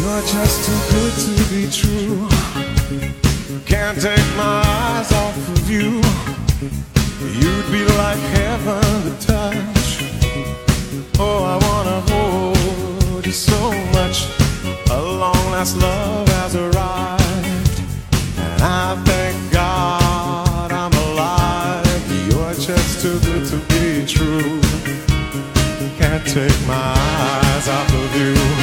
You're just too good to be true. Can't take my eyes off of you. You'd be like heaven to touch. Oh, I wanna hold you so much. A long last love has arrived. And I thank God I'm alive. You're just too good to be true. Can't take my eyes off of you.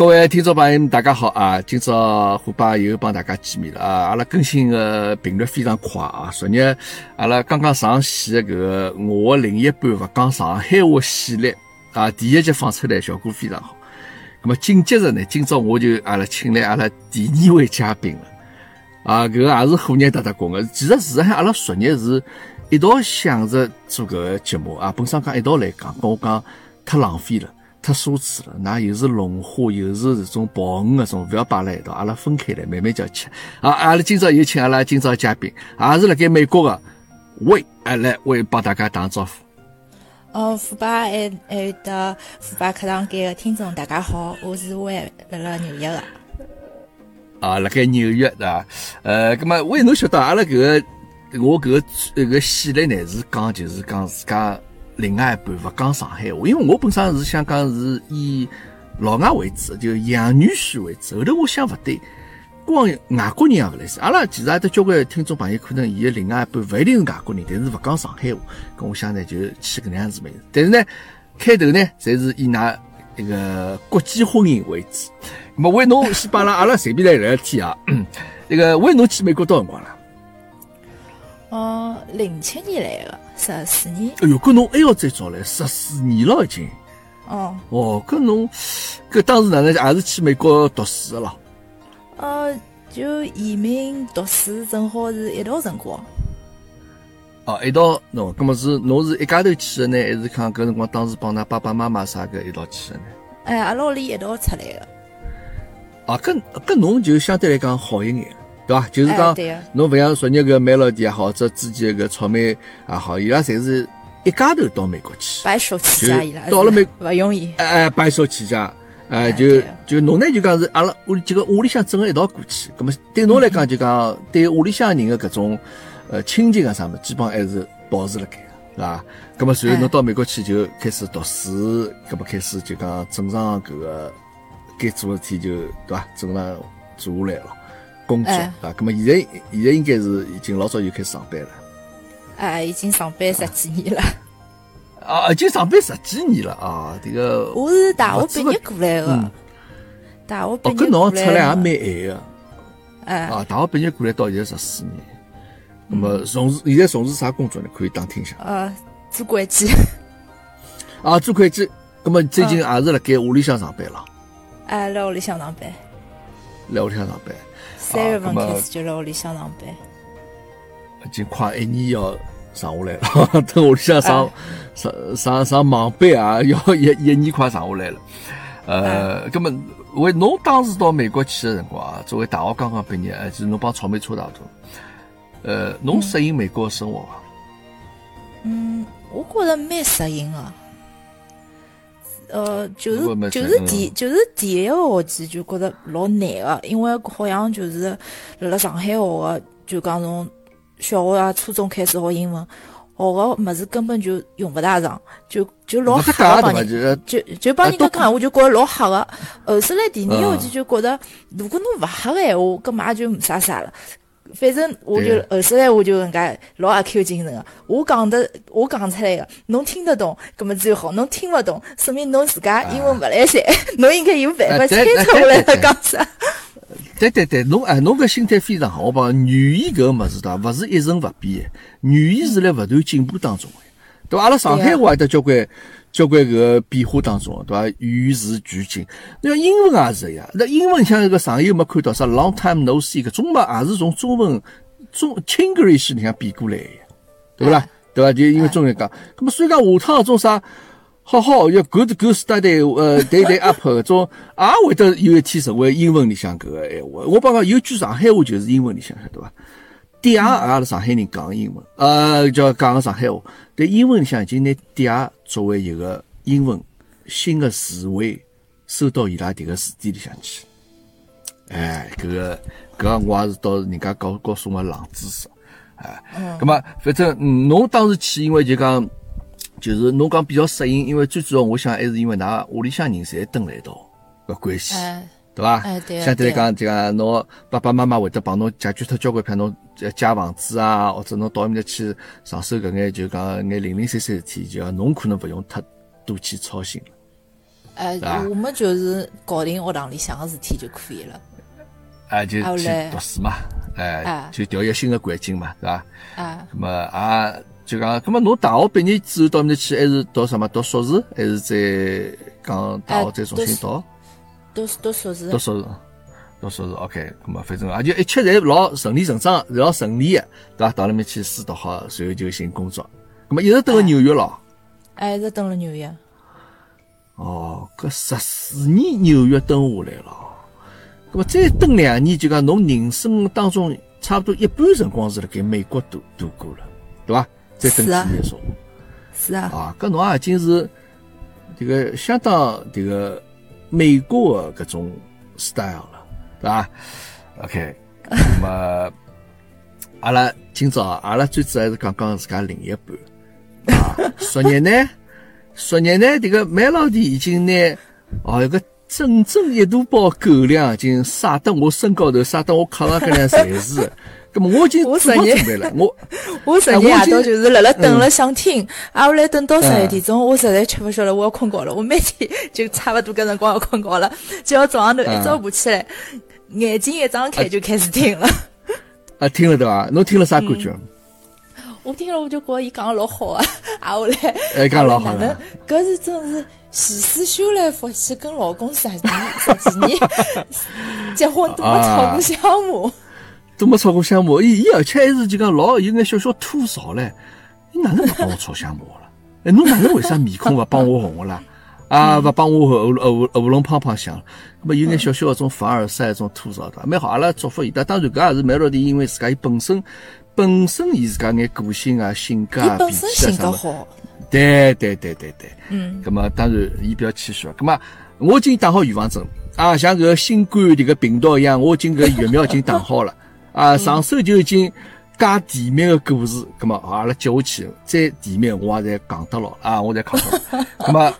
各位听众朋友们，大家好啊！今朝虎爸又帮大家见面了啊！阿拉更新的频率非常快啊！昨日阿拉刚刚上线的搿个我的另一半勿讲上海话系列啊，第一集放出来效果非常好。那么紧接着呢，今朝我就阿拉请来阿拉第二位嘉宾了啊！搿个也是虎年搭搭讲的。其实事实上阿拉昨日是一道想着做搿个节目啊，本身讲一道来讲，跟我讲太浪费了。太奢侈了，那又是龙虾，又是这种鲍鱼搿种，勿要摆辣一道，阿拉分开来慢慢叫吃。好，阿拉今朝有请阿拉今朝嘉宾，也是辣盖美国个魏，哎来为帮大家打招呼。哦，虎爸还还有得虎爸课堂间个听众，大家好，我是魏，辣辣纽约个。啊，辣盖纽约对伐？呃，葛么魏侬晓得阿拉搿个我搿个搿个系列呢是讲就是讲自家。另外一半勿讲上海话，因为我本身是想讲是以老外为主，就洋女婿为主。后头我想勿对，光外国人也勿来事。阿拉其实也得交关听众朋友，可能伊个另外一半勿一定是外国人，但是勿讲上海话。跟我想呢，就起搿能样子名字。但是呢，开头呢，侪是以㑚一个国际婚姻为主。那么为侬先帮阿拉阿拉随便来聊聊天啊。那个为侬去美国多辰光了？哦，零七年来的，十四年。哎哟，搿侬还要再早来，十四年了已经。哦。哦，搿侬搿当时哪能也是去美国读书的咯？呃，就移民读书，正好是一道辰光。哦，一道侬，搿么是侬是一家头去的呢，还是讲搿辰光当时帮㑚爸爸妈妈啥个一道去的呢？哎，阿拉屋里一道出来的。啊，搿搿侬就相对来讲好一眼。对伐？就是讲，侬勿像昨日搿麦乐迪也好，者之前搿草莓也好，伊拉侪是一家头到美国去，白手起家伊拉，到了美勿容易。哎哎，白手起家，哎就就侬呢就讲是阿拉屋里几个屋里向整个一道过去，葛么对侬来讲就讲对屋里向人的搿种呃亲情啊啥物，基本还是保持辣盖，是伐？葛么随后侬到美国去就开始读书，葛么开始就讲正常搿个该做事体就对伐？正常做下来了。工作啊，那么现在现在应该是已经老早就开始上班了。哎，已经上班十几年了。啊，已经上班十几年了啊！这个我是大学毕业过来的。大学毕业。哦，跟侬出来也蛮晚的。哎。啊，大学毕业过来到现在十四年。那么从事现在从事啥工作呢？可以打听一下。呃，做会计。啊，做会计。那么最近也是辣盖屋里向上班了。哎，辣屋里向上班。辣屋里向上班。三月份开始就来屋里向上班，已经快一年要上下来了。等屋里向上上上上忙班啊，要一一年快上下来了。呃，那么为侬当时到美国去的辰光啊，作为大学刚刚毕业，就是侬帮草莓差大多。呃，侬适应美国的生活伐？嗯，我觉着蛮适应的。呃，就是就是第就是第一个学期就觉得老难个，因为好像就是辣辣上海学个，就讲从小学啊、初中开始学英文，学个么子根本就用勿大上，就就老吓个帮人，就就帮人家讲，话就觉着老吓个。后首来第二个学期就觉着，如果侬勿吓个闲话，搿嘛就没啥啥了。反正我就后首来我就人家老阿 Q 精神个，我讲的我讲出来个，侬听得懂，搿么最好；侬听勿懂，说明侬自家英文勿来三，侬应该有办法猜出来他讲啥。对对对，侬哎，侬搿心态非常好。我讲语言搿个物事，对伐？勿是一成勿变，语言是辣勿断进步当中的，对伐？阿拉上海话有得交关交关搿个变化当中，对伐？与时俱进。那英文也是一样，那英文像搿个上有没看到啥 long time no see，搿中嘛也是从中文中 Chinglish 里向变过来的，对不啦？对伐？就因为中文讲，那么所以讲下趟种啥好好要 good good study，呃 day day up 搿种也会得有一天成为英文里向搿个闲话。我帮讲有句上海话就是英文里向晓得伐？嗲也阿拉上海人讲英文，呃，叫讲个上海话。但英文里向已经拿嗲作为一个英文新的词汇收到伊拉迭个字典里向去。哎，搿个搿个我也是到人家告告诉我冷知识。哎，咁么反正侬当时去，因为就讲就是侬讲比较适应，因为最主要我想还是因为㑚屋里向人侪蹲辣一道个关系。对伐？哎对啊相对来讲，就讲侬爸爸妈妈会得帮侬解决脱交关，譬如侬呃借房子啊，或者侬到埃面搭去上手搿眼就讲眼零零散散事体，就讲侬可能勿用太多去操心了。哎吧，我们就是搞定学堂里向个事体就可以了。哎，就去读书嘛，哎哎，就调一个新的环境嘛，对伐？啊，那么啊就讲，那么侬大学毕业之后到埃面搭去，还是读什么？读硕士，还是再讲大学哎再重新读？都都硕士读，硕士，读硕士，OK，咁么反正也就一切侪老顺理成章，老顺利的，对伐？到那面去书读好，随后就寻工作。咁么一直蹲辣纽约咯。哎，一直蹲辣纽约。哦，搿十四年纽约蹲下来了，咁么再蹲两年，就讲侬人生当中差不多一半辰光是辣盖美国度度过了，对伐？再蹲几年说。是啊，啊，搿侬也已经是这个相当这个美国的搿种 style 了，对伐？OK，那么 阿拉今朝阿拉最主要还是讲讲自家另一半啊。昨日 呢，昨日呢，这个 Melody 已经拿哦一个整整一大包狗粮已经撒得我身高头，撒得我炕上搿两侪是。咁么我已经做好我昨日准备了，我 我昨日哎我已经夜到就是辣辣等了想听，啊，后来等到十一点钟，我实在吃勿消了，我要困觉了。我每天 就差勿多搿辰光要困觉了，就要早上头一早爬起来，眼睛一张开就开始听了。啊听了对伐？侬听了啥感觉？我听了我就觉着伊讲的老好啊，啊后来哎讲老好哪能了搿是真是前世修来福气，跟老公十年十几年结婚都没吵过相骂。都没吵过相骂，伊伊而且还是就讲老有眼小小吐槽嘞，你哪能勿帮我吵相骂了？哎，侬哪能为啥面孔勿帮我红个啦？啊，勿帮我喉喉喉咙胖胖响了，咁么有眼小小的种凡尔赛种吐槽的，蛮好。阿拉祝福伊，的当然搿也是 Melody，因为自家伊本身本身伊自家眼个性啊、性格啊、本脾气啊啥好，对对对对对。嗯，咁么当然伊比较谦虚了。咁么我已经打好预防针啊，像搿个新冠迭个病毒一样，我已经搿疫苗已经打好了啊，上手就已经加甜蜜个故事。咁么阿拉接下去再甜蜜，我也侪讲得牢啊，我侪讲得牢。咁么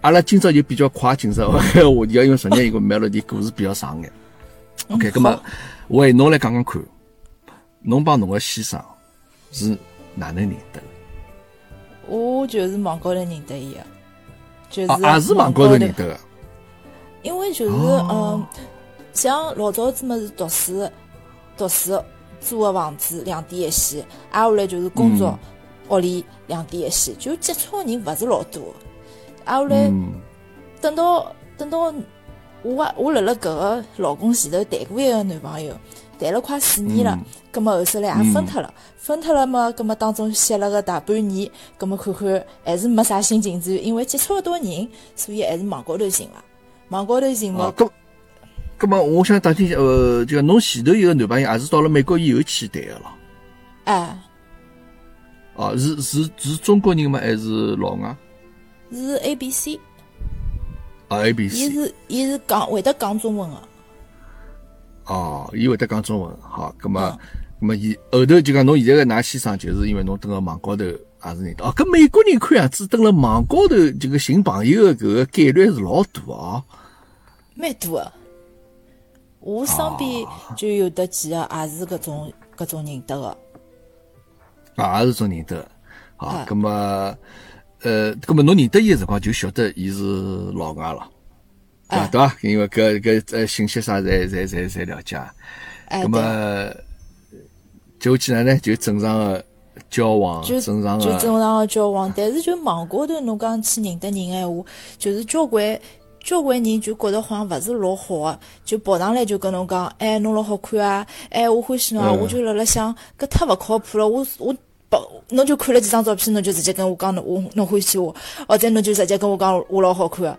阿拉今朝就比较快进入个话题，因为昨日有个 melody 故事比较长眼。OK，咁么好喂，侬来讲讲看，侬帮侬个先生是哪能认得的？我就是网高头认得伊个，就是啊，也是网高头认得个。因为就是、哦嗯，像老早子么是读书，读书租个房子两点一线，挨下来就是工作，屋里两点一线，就接触个人勿是老多。挨下来嗯。等到等到我啊我辣辣搿个老公前头谈过一个男朋友，谈了快四年了嗯，葛么后首来也分脱了，分脱了嘛，葛么当中歇了个大半年，葛么看看还是没啥新进展，因为接触勿到人，所以还是网高头寻了。网高头寻嘛，，啊咁，么我想打听一下，呃，就讲侬前头一个男朋友也是到了美国以后去谈个咯？哎，哦，是是是中国人吗？还是老外？是 A B C，啊，A B C 伊。是伊是讲会得讲中文个，哦，伊会得讲中文，好，咁么，咁么伊后头就讲侬现在个㑚先生，就是因为侬蹲个网高头也是认得。哦，搿美国人看样子蹲辣网高头这个寻朋友个搿个概率是老大哦。蛮大个。我身边就有得几个也是搿种搿种认得个。啊，也是种认得的。好啊，咁么，呃，咁么侬认得伊个辰光就晓得伊是老外了，对伐？哎对伐？因为搿搿呃信息啥侪侪侪侪了解。哎，咁对，么，接下去呢呢就正常个交往，就正常就正个，常个交往，但是就网高头侬讲去认得人闲话，就是交关交关人就觉得好像勿是老好个，就跑上来就跟侬讲，哎，侬老好看啊，哎，我欢喜侬啊，嗯我就辣辣想，搿太勿靠谱了，我我。把侬就看了几张照片，侬就直接跟我讲侬我侬欢喜我，或者侬就直接跟我讲我老好看个。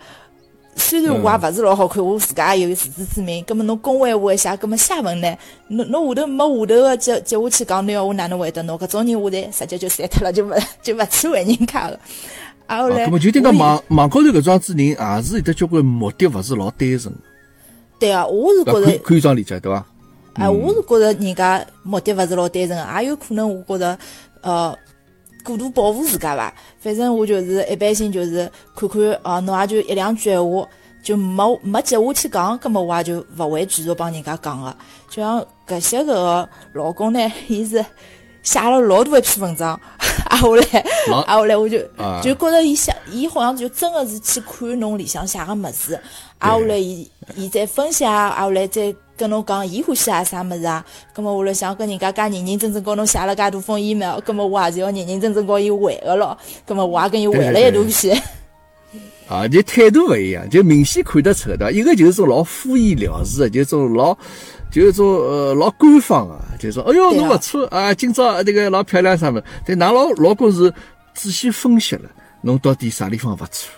虽然我也勿是老好看，我自家也有自知之明。葛么侬恭维我一下，葛么下文呢？侬侬下头没下头个接接下去讲，侬要我哪能回答侬？搿种人我侪直接就删脱了，就勿就勿去回人家个。啊，后啊，来咁么就讲网网高头搿桩子人也是有得交关目的，勿是老单纯，对啊，我是觉着可以，这样理解，对伐？哎，我是觉着人家目的勿是老单纯个，也有可能我觉着，呃，过度保护自家伐。反正我就是一般性就是看看哦，侬也就一两句闲话，就没没接下去讲，葛么我也就勿会继续帮人家讲个。就像搿些搿个老公呢，伊是写了老大一篇文章，啊后来老啊后来我就啊。就觉着伊写，伊好像就真个是去看侬里向写个物事，啊后来伊伊再分析啊，啊后来再跟侬讲伊欢喜写啥物事啊，葛么我辣想跟人家介认认真真跟侬写了介多封 email，葛么我也是要认认真真跟伊回个咯，葛么我也跟伊回了一大篇，啊，就态度勿一样，就明显看得出，对伐？一个就是种老敷衍了事的，就种老，就是种呃老官方的，就是说，哎哟，侬勿错啊，今朝这个老漂亮啥么？但㑚老老公是仔细分析了，侬到底啥地方勿错，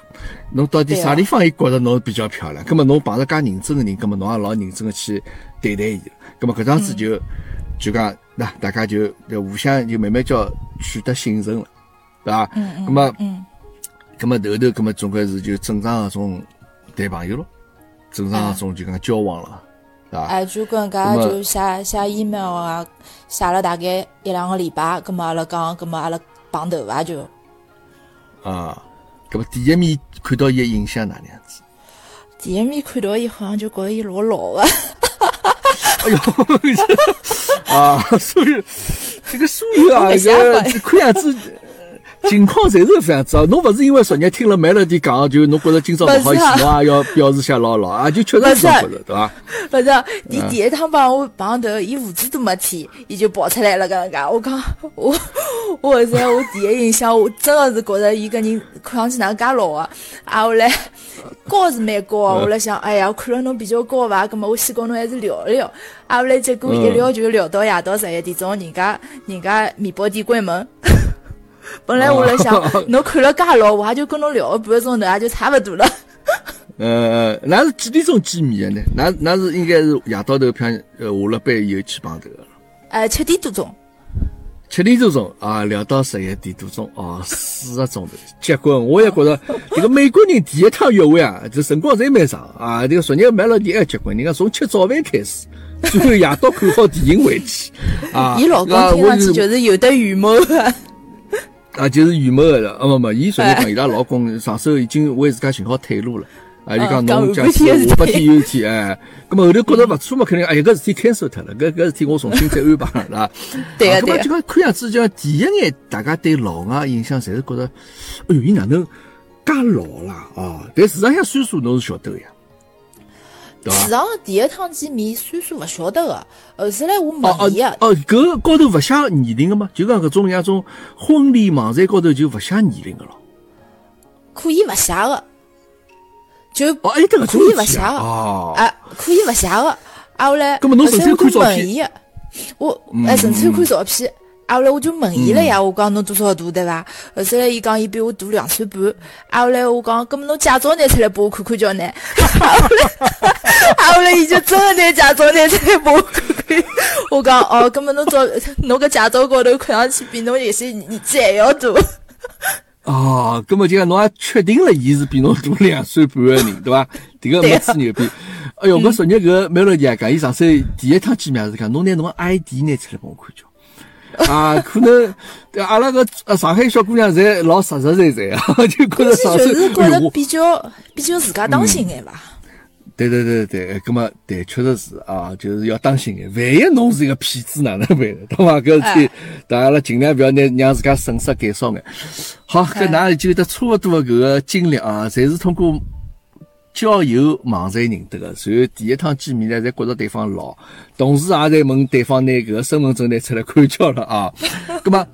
侬到底啥地方伊觉着侬比较漂亮，葛么侬碰着介认真个人，葛么侬也老认真个去对待伊，葛么搿桩子就、就讲，那大家就就互相就慢慢叫取得信任了，对伐？嗯嗯。葛么。嗯，咁么头头，咁么总归是就正常个种谈朋友咯，正常个种就讲交往了，对伐？哎，就跟人家咁么就写写 email 啊，写了大概一两个礼拜，葛么阿拉讲，葛么阿拉碰头伐就。啊，葛么第一面看到伊个印象哪能样子？第一面看到伊，好像就觉着伊老老个。哎呦，啊，所以这个所有啊，我没想搿过个看样子。呃 情况侪是搿样子啊！侬勿是因为昨日听了梅乐迪讲，就侬觉着今朝勿好意思，啊要表示下老老 啊，就确实是这样觉着，对伐？不是，伊第一趟帮我碰头，伊胡子都没剃，伊就跑出来了，搿能介。我讲，我我在我第一印象，我真的是觉着伊个人看上去哪能介老啊！啊，后来高是蛮高啊，我辣想，哎呀，我看了侬比较高伐？葛么我先跟侬还是聊一聊。啊，后来结果一聊就聊到夜到十一点钟，人家人家面包店关门。本来我来想，侬看了介老，我也就跟侬聊个半个钟头，也就差勿多了。呃，那是几点钟见面的呢？那那是应该是夜到头，譬呃下了班以后去碰头个。哎，七点多钟。七点多钟啊，聊到十一点多钟哦，四个钟头。结棍！我也觉着 这个美国人第一趟约会啊，这辰光侪蛮长啊。这个昨日买了第一结棍，人家从吃早饭开始，最后夜到看好电影回去啊。伊老公听上去就是有的预谋的。啊，就是预谋的啊，没没，伊昨日讲伊拉老公上手已经为自家寻好退路了。啊，就讲嗯侬假讲下使半天有事体下半天有事体，哎，咁么后头觉着勿错嘛，肯定哎呀，搿事体 cancel 脱了，搿搿事体我重新再安排了，对伐？啊，对个对个，就讲看样子就讲第一眼大家对老外印象侪是觉着，哎哟，伊哪能介老啦啊？但事实上岁数侬是晓得个呀？市场第一趟见面岁数勿晓得个，后头来我哦问伊个，哦哦，搿高头勿写年龄个吗？就讲搿种像种婚礼网站高头就勿写年龄个咯。可以勿写个，就哦，哎，搿个可以勿写个，哦，啊，可以勿写个。啊，后来，咁么侬纯粹后头我就看照片问伊，我哎纯粹看照片。啊，后来我就问伊了呀，我讲侬多少大对伐？后头来伊讲伊比我大两岁半。啊，后来我讲，搿么侬驾照拿出来拨我看看叫呢？伊就真个拿驾照拿出来拨我看看。我讲哦，咁么侬照侬搿驾照高头看上去比侬有些年纪还要大。哦，葛么就讲侬也确定了，伊是比侬大两岁半个人，对伐？迭个没吹牛逼。哎哟，我昨日搿梅老弟也讲，伊上手第一趟见面也是讲，侬拿侬个 ID 拿出来拨我看叫。啊，可能对阿拉个呃上海小姑娘侪老实实在在啊，就觉着上手就是觉哎哟我得比较比较自家当心眼伐。对对对对，葛么对，确实是啊，就是要当心眼。万一侬是一个骗子，哪能办呢？对伐？搿事体，大家拉尽量不要拿让自家损失减少眼。好，搿㑚已经有得差勿多的搿个经历啊，侪是通过交友网站认得个，随后第一趟见面呢，侪觉着对方老，同时也在问对方拿搿个身份证拿出来看交了啊。葛么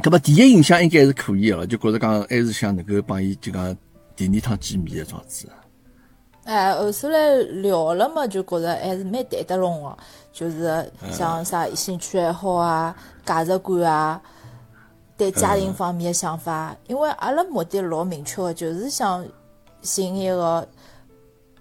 搿么第一印象应该是可以个了，就觉着讲还是想能够帮伊就讲第二趟见面个状子。哎，后首来聊了嘛，就觉着还是蛮谈得拢个，就是像啥兴趣爱好啊、价值观啊，对家庭方面的想法。因为阿拉目的老明确个，就是想寻一个，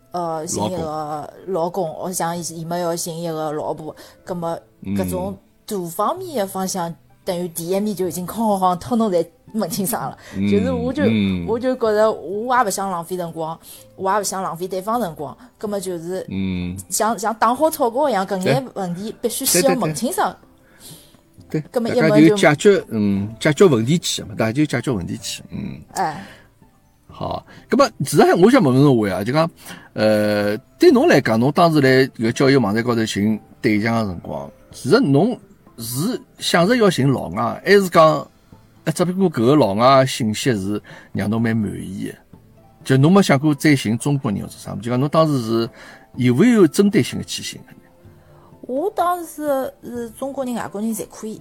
呃，寻一个老公，我想伊么要寻一个老婆，葛么搿种大方面的方向，等于第一面就已经哐哐哐通通侪问清爽了。就是我就嗯我就觉着我也勿想浪费辰光，我也勿想浪费对方辰光，葛么就是嗯，像像打好草稿一样，搿眼问题必须先要问清爽。对，葛么一问就解决嗯解决问题去嘛，大家就解决问题去，嗯。哎，好，咁么其实，我想问问侬位啊，就讲，呃，对侬来讲，侬当时来搿个交友网站高头寻对象个辰光，其实侬是想着要寻老外，还是讲，哎，只不过搿个老外信息是让侬蛮满意个，就侬没想过再寻中国人或者啥，就讲侬当时是有没有针对性的去寻的？我当时是中国人、外国人侪可以。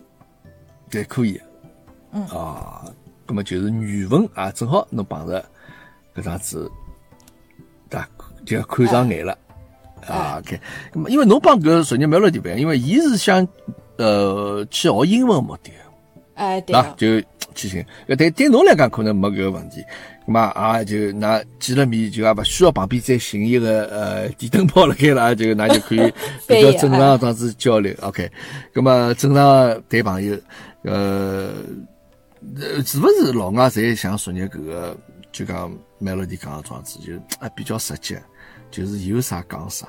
侪可以。嗯啊，咁么就是语文啊，正好侬碰着搿桩子，对伐？就要看上眼了。啊，OK，因为侬帮搿昨日没落地方，因为伊是想呃去学英文目的，哎，对对伐？就去寻。搿对对侬来讲可能没搿个问题，咁么啊就㑚见了面就也勿需要旁边再寻一个呃电灯泡辣盖了，就㑚就可以 比较正常样子交流。OK，咁么正常谈朋友，呃，呃是勿是老外侪像昨日搿个就讲 Melody 讲个状子，就啊比较直接，就是有啥讲啥。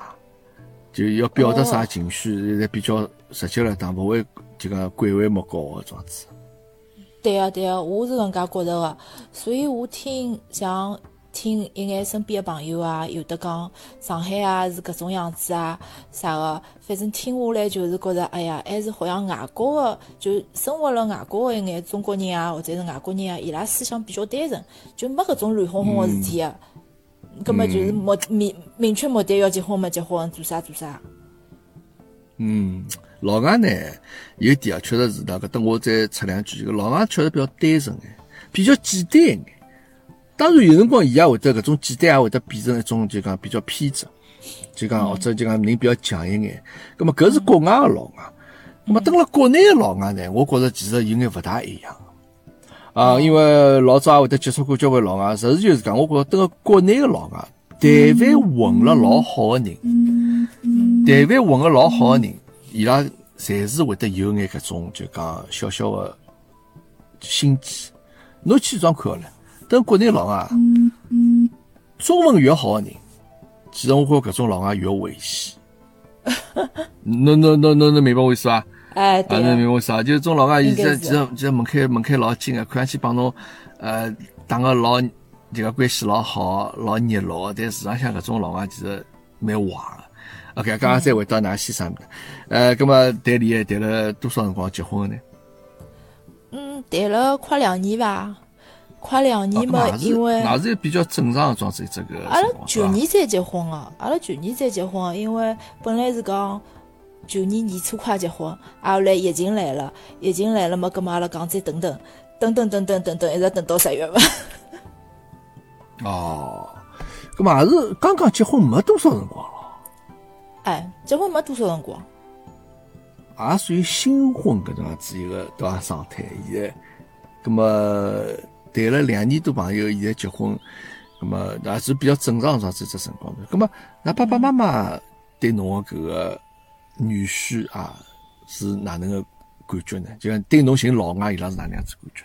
就要表达啥情绪，侪比较直接了当，勿会就讲拐弯抹角个状子。对个，对个，我是搿能介觉着个。所以我听像听一眼身边个朋友啊，有的讲上海啊是搿种样子啊，啥个，反正听下来就是觉着，哎呀，还是好像外国个，就生活辣外国个一眼中国人啊，或者是外国人啊，伊拉思想比较单纯，就没搿种乱哄哄个事体个。葛么就是目明明确目的要结婚么结婚，做啥做啥。嗯，老外呢有点啊，确实是的。搿等我再插两句，这个老外确实比较单纯眼，比较简单一眼。当然有辰光伊也会得搿种简单也会得变成一种就讲比较偏执，就讲或者就讲人比较强一眼。葛么搿是国外个老外，葛么等了国内个老外呢，我觉着其实有眼勿大一样。啊，因为老早也会得接触过交关老外，实事求是讲，我觉着等个国内个老外，但凡混了老好个人，但凡混个老好个人，伊拉侪是会得有眼搿种就讲小小个心机。侬去装看好了，等国内老外，中文越好个人，其实我觉着搿种老外越危险。侬侬侬侬侬明白我意思伐？哎，啊，对明白我意思啊？就是种老外，伊应该是这其实其实门槛门槛老紧个，看上去帮侬呃打个老这个关系老好，老热络的，但市场上搿种老外其实蛮坏个。OK，刚刚再回到㑚先生呃，葛么谈恋爱谈了多少辰光结婚个呢？嗯，谈了快两年吧，快两哦年嘛，因为也是比较正常个状子这个阿拉去？年才结婚个，阿拉去年才结婚个，因为本来是讲去年年初快结婚，啊后来疫情来了，疫情来了嘛，葛么阿拉讲再等等，等等等等等等，一直等到十月份。哦，葛么也是刚刚结婚没多少辰光了，哎，结婚没多少辰光，也属于新婚搿种样子一个对伐状态。现在，葛么谈了两年多朋友，现在结婚，葛么也是比较正常状子只辰光。葛么，㑚爸爸妈妈对侬个搿个女婿啊是哪能个感觉呢？就像对侬寻老外，伊拉是哪能样子感觉？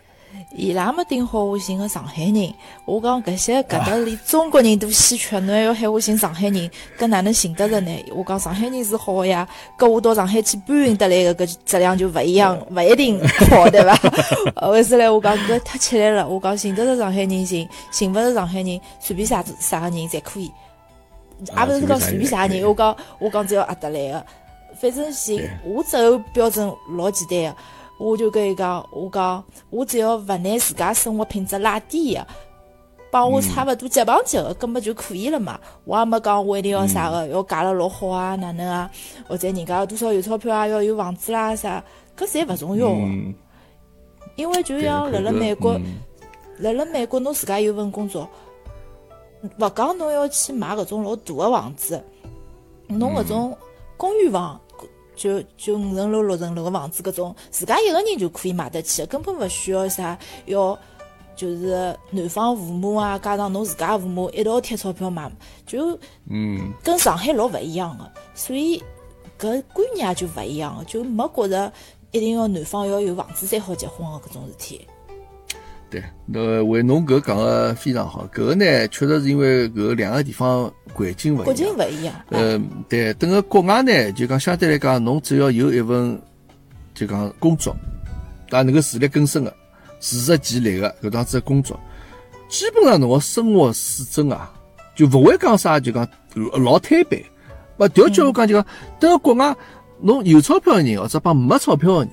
伊拉没定好我寻个上海人，我讲搿些搿搭连中国人都稀缺，侬还要喊我寻上海人，搿哪能寻得着呢？我讲上海人是好个呀，搿我到上海去搬运得来个搿质量就勿一样，勿一定好，对伐？后首来我讲搿太吃力了，我讲寻得着上海人寻，寻勿着上海人，随便啥子啥个人侪可以，也勿是讲随便啥人，我讲我讲只要合得来个，反正寻我择偶标准老简单个。我就跟伊讲，我讲我只要勿拿自家生活品质拉低个，帮我差勿多接棒接个，根本就可以了嘛。我也没讲我一定要啥个，要嫁了老好啊，哪能啊，或者人家多少有钞票啊，要有房子啦啥，搿侪勿重要个。嗯，因为就像辣辣美国，嗯辣辣美国侬自家有份工作，勿讲侬要去买搿种老大个房子，侬搿种公寓房。就就五层楼、六层楼个房子，搿种自家一个人就可以买得起，根本勿需要啥要就是男方父母啊，加上侬自家父母一道贴钞票买，就嗯，跟上海老勿一样个，所以搿观念也就勿一样个，就没觉着一定要男方要有房子才好结婚个搿种事体。对，那为侬搿讲个非常好，搿个呢，确实是因为搿两个地方环境勿国一样。情勿一样，呃，对，等个国外呢，就讲相对来讲，侬只要有一份就讲工作，啊，能够自力更生个、自食其力个搿样子的工作，基本上侬个生活水准啊，就勿会讲啥就讲老摊板。勿调句话讲就讲，等个国外，侬有钞票个人或者帮没钞票个人，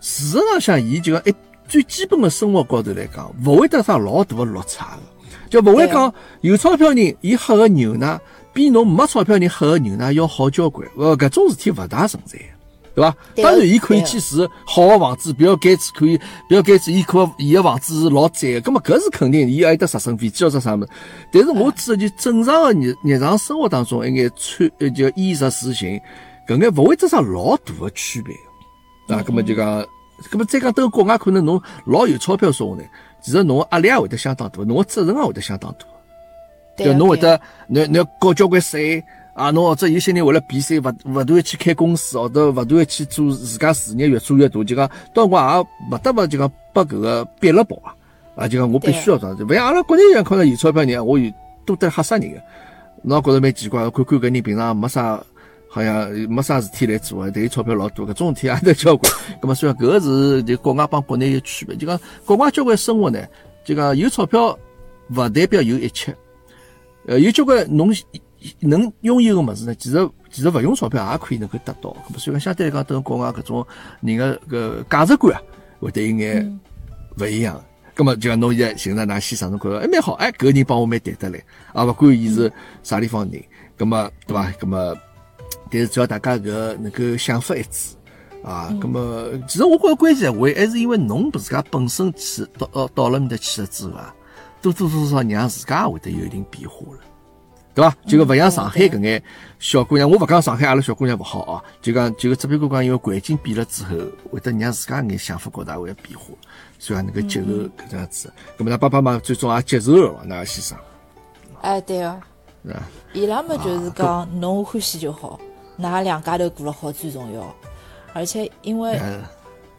事实上像伊就讲一最基本的生活高头来讲，勿会得啥老大的落差个。就勿会讲有钞票人伊喝个牛奶比侬没钞票人喝个牛奶要好交关，呃，搿种事体勿大存在，对伐？当然，伊可以去住好个房子，比尔盖子可以，比尔盖子伊可伊个房子是老赞个，葛么搿是肯定，伊还有得直升飞机或者啥物事。但是我指的就正常个日日常生活当中一眼穿呃就衣食住行，搿眼勿会得啥老大个区别。啊，葛么就讲，葛么再讲，等国外可能侬老有钞票说话呢，其实侬个压力也会得相当大，侬个责任也会得相当大。就对侬会得，侬侬要交交关税啊，侬或者有些人为了避税，勿勿断的去开公司，或者勿断的去做自家事业越做越大，就讲到辰光也勿得勿就讲拨搿个憋了跑啊，啊就讲我必须要这样子，勿像阿拉国内人看到有钞票人，我有多得吓死人个，侬也觉着蛮奇怪，看看搿人平常没啥。好像没啥事体来做啊，但有钞票老多，搿种事体也得交关。葛么虽然搿个是就国外帮国内有区别，就讲国外交关生活呢，就讲有钞票勿代表有一切。呃，有交关侬能拥有个物事呢，其实其实勿用钞票也可以能够得到。咁么所以讲相对来讲，等国外搿种人个搿价值观啊，会得有眼勿一样。咁么就讲侬现在寻着㑚先生，侬觉着哎蛮好，哎搿个人帮我蛮谈得来，啊勿管伊是啥地方人，咁么对伐？咁么但是只要大家搿能够想法一致。啊，咁么其实我觉着关键还还是因为侬自家本身去到到到了面搭去了之后啊，多多少少让自家也会得有一定变化了。对伐？就讲勿像上海搿眼小姑娘，我勿讲上海阿拉小姑娘勿好啊，就讲就只不过讲因为环境变了之后，会得让自家眼想法高头也会变化，所以也能够接受搿样子。咁么，㑚爸爸妈妈最终也接受了伐？㑚先生，哎，对个，是伐？伊拉么就是讲侬欢喜就好，㑚两家头过了好最重要。而且因为嗯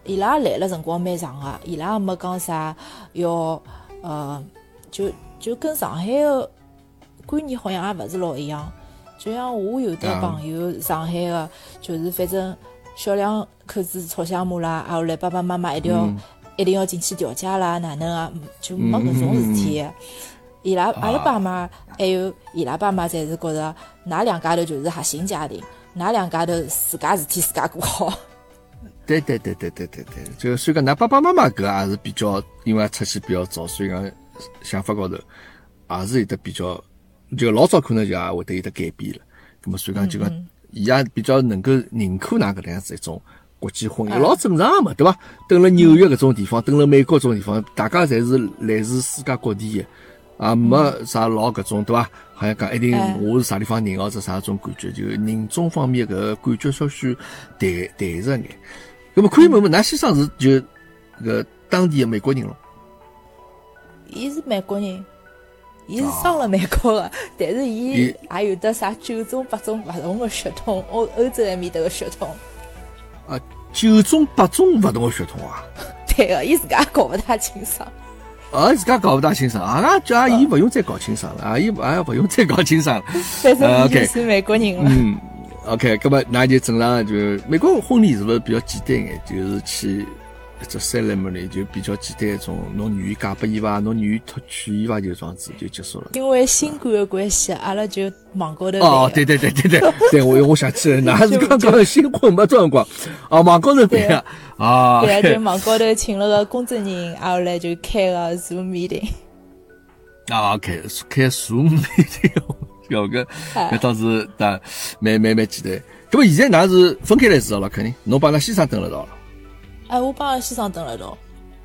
伊拉来了辰光蛮长个，伊拉也没讲啥要呃，就就跟上海个观念好像也勿是老一样。就像我有的啊朋友上海个，就是反正小两口子吵相骂啦，啊后来爸爸妈妈一定要、嗯一定要进去调解啦，哪能啊，就没搿种事体。伊拉阿拉爸妈还有伊拉爸妈，侪是觉着㑚两家头就是核心家庭，㑚两家头自家事体自家过好。对对对对对对对，就所以讲，㑚爸爸妈妈搿也是比较，因为出去比较早，所以讲想法高头也是有得比较，就老早可能就也会得有得改变了。咁么所以讲就讲，伊也比较能够认可㑚搿能样子一种国际婚姻，老正常个嘛，对伐？等了纽约搿种地方，等了美国搿种地方，大家侪是来自世界各地个。啊，没啥老搿种对伐？好像讲一定哎我是啥地方人或者啥种感觉，就人种方面搿个感觉稍许淡淡实眼。咁么可以问问，㑚先生是就搿当地的美国人咯？伊是美国人，伊是生了美国的，但是伊伊也有得啥九种八种勿同的血统，欧欧洲埃面搭个血统。啊，九种八种勿同的血统啊！对个，伊自家也搞勿大清爽。啊，自家搞勿大清爽，啊，叫阿姨勿用再搞清爽了，阿姨 啊勿用再搞清爽了。反正呃伊就，OK 是美国人了。嗯，OK，那么那就正常就美国婚礼是勿是比较简单眼？就是去一只 ceremony 就比较简单一种，侬愿意嫁拨伊伐？侬愿意脱娶伊伐？就这样子就结束了。因为新冠的关系，阿拉就网高头哦，对对对对对，对我我想起来，那 是刚刚新婚没多辰光，啊，网高头对呀，啊，对啊，就网高头请了个工作人，啊后来就开个 Zoom meeting。啊，开开数目的，要个哎搿倒是但蛮蛮蛮简单。那么现在㑚是分开来住了，肯定侬帮㑚先生蹲了一道了。哎，我帮阿拉先生蹲了一道。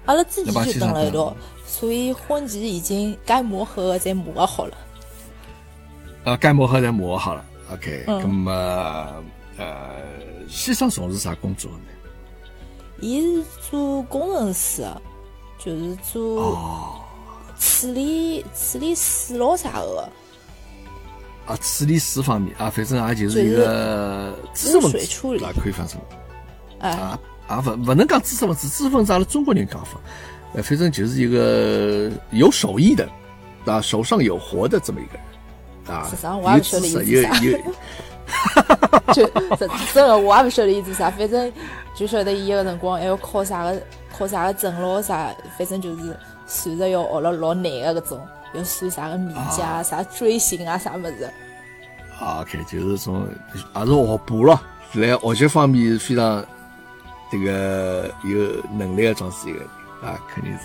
阿拉之前就那帮先生蹲了一道蹲，所以婚前已经该磨合的侪磨合好了。呃，该磨合侪磨合好了。OK，嗯那么呃，先生从事啥工作呢？伊是做工程师的，就是做哦，处理处理水咯啥个。啊，处理水方面啊，反正也就是一个知识分污水处理子，啊，可以翻成哎，啊啊，勿勿能讲知识分子，知识分子阿拉中国人讲法，呃，反正就是一个有手艺的，啊，手上有活的这么一个人，啊我也有不晓得知识，意思啥有。有就真真的我也勿晓得伊做啥，反正就晓得伊个辰光还要考啥个考啥个证咯啥，反正就是算着要学了老难个搿种，要算啥个米家、啥锥形啊啥物事。啊，OK，就是从也是学霸咯，在学习方面非常这个有能力的装是一个人啊，肯定是。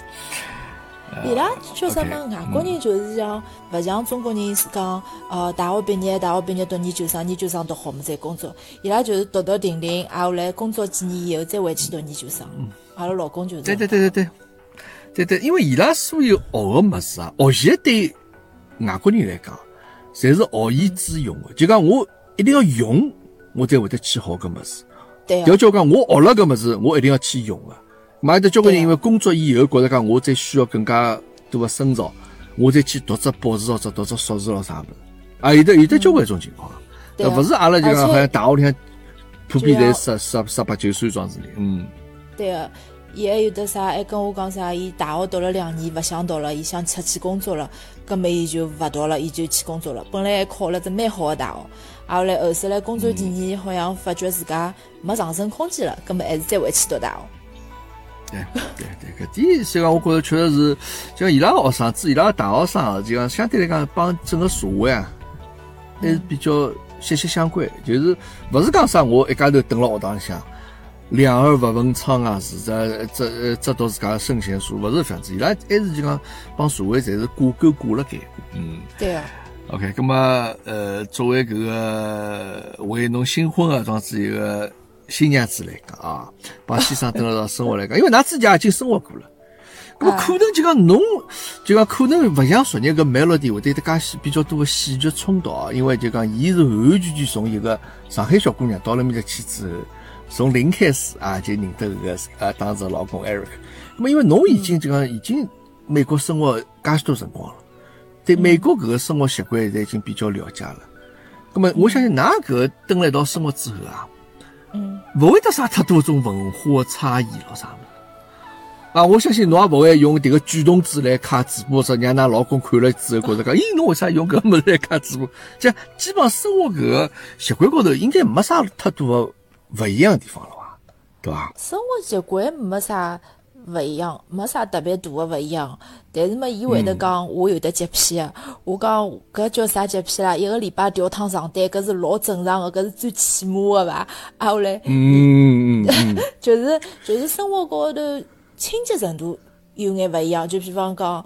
伊拉叫啥么外国人就是讲，勿像中国人是讲，呃，大学毕业，大学毕业读研究生，研究生读好么再工作。伊拉就是读读停停，挨下来工作几年以后再回去读研究生。阿拉老公就是对。对对对对，对对，因为伊拉所有学个物事啊，学习对外国人来讲，侪是学以致用的。就讲我一定要用，我才会得去学搿物事。对啊，要叫讲我学了搿物事，我一定要去用个。嘛有得交关人因为工作以后觉着讲我再需要更加多个深造，我再去读只博士或者读只硕士咯啥物事。啊，有的有的交关一种情况，对啊勿是阿拉就讲好像大学里向普遍侪十十十八九岁状子人，嗯。对个，伊还有得啥？还跟我讲啥？伊大学读了两年，勿想读了，伊想出去工作了。葛么伊就勿读了，伊就去工作了。本来还考了只蛮好个大学，啊后来后首来工作几年，好像发觉自家没上升空间了，葛么还是再回去读大学。对对对，搿点实际上我觉着确实是，就像伊拉学生子，伊拉大学生啊，就讲相对来讲帮整个社会啊，还是比较息息相关。就是勿是讲啥我一家头蹲辣学堂里向，两耳勿闻窗外事，只只只读自家的圣贤书，勿是搿样子。伊拉还是就讲帮社会侪是挂钩挂辣盖。嗯。对个，OK，咁么呃，作为搿个为侬新婚个装子一个新娘子来讲啊，帮先生蹲辣一道生活来讲，因为㑚之前已经生活过了，咁么啊可能就讲侬就讲可能勿像昨日搿 Melody 会得得介许比较多个戏剧冲突啊，因为就讲伊是完完全全从一个上海小姑娘到了面搭去之后，从零开始啊就认得搿个呃当时的老公 Eric，咁么因为侬已经就讲已经美国生活介许多辰光了。对美国搿个生活习惯现在已经比较了解了。咁么，我相信㑚搿个蹲辣一道生活之后啊，嗯，勿会得啥太多种文化的差异咯啥物事。啊，我相信侬也勿会用迭个举动子来卡嘴巴，说让㑚老公看了之后觉着讲，咦，侬为啥用搿物事来卡嘴巴？这基本上生活搿个习惯高头应该没啥太多的勿一样的地方了伐？对伐？生活习惯没啥勿一样，没啥特别大个勿一样。但是嘛，伊会得讲我有得洁癖个，我讲搿叫啥洁癖啦？一个礼拜调趟床单，搿是老正常个，搿是最起码个伐？啊后来嗯嗯嗯，就是就是生活高头清洁程度有眼勿一样，就比方讲，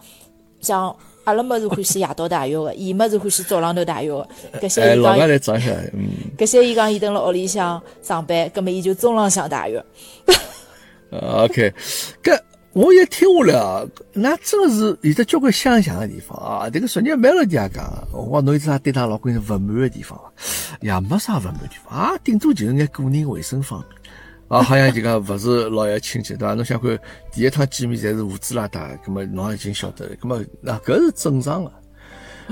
像阿拉么是欢喜夜到大浴个，伊么是欢喜早浪头大浴个。搿些哎，伊讲。搿些伊讲伊蹲辣屋里向上班，葛末伊就中浪向大浴。呃 OK，搿我一听下来啊，那真的是有得交关相像的地方啊。这个昨日 Melody 也讲，我讲侬有啥对她老公有勿满的地方伐？也没啥勿满的地方啊，顶多就是眼个人卫生方面。啊，好像就讲勿是老要亲戚对伐？侬想看第一趟见面侪是胡子拉遢，葛么侬已经晓得了，葛么那搿是正常的。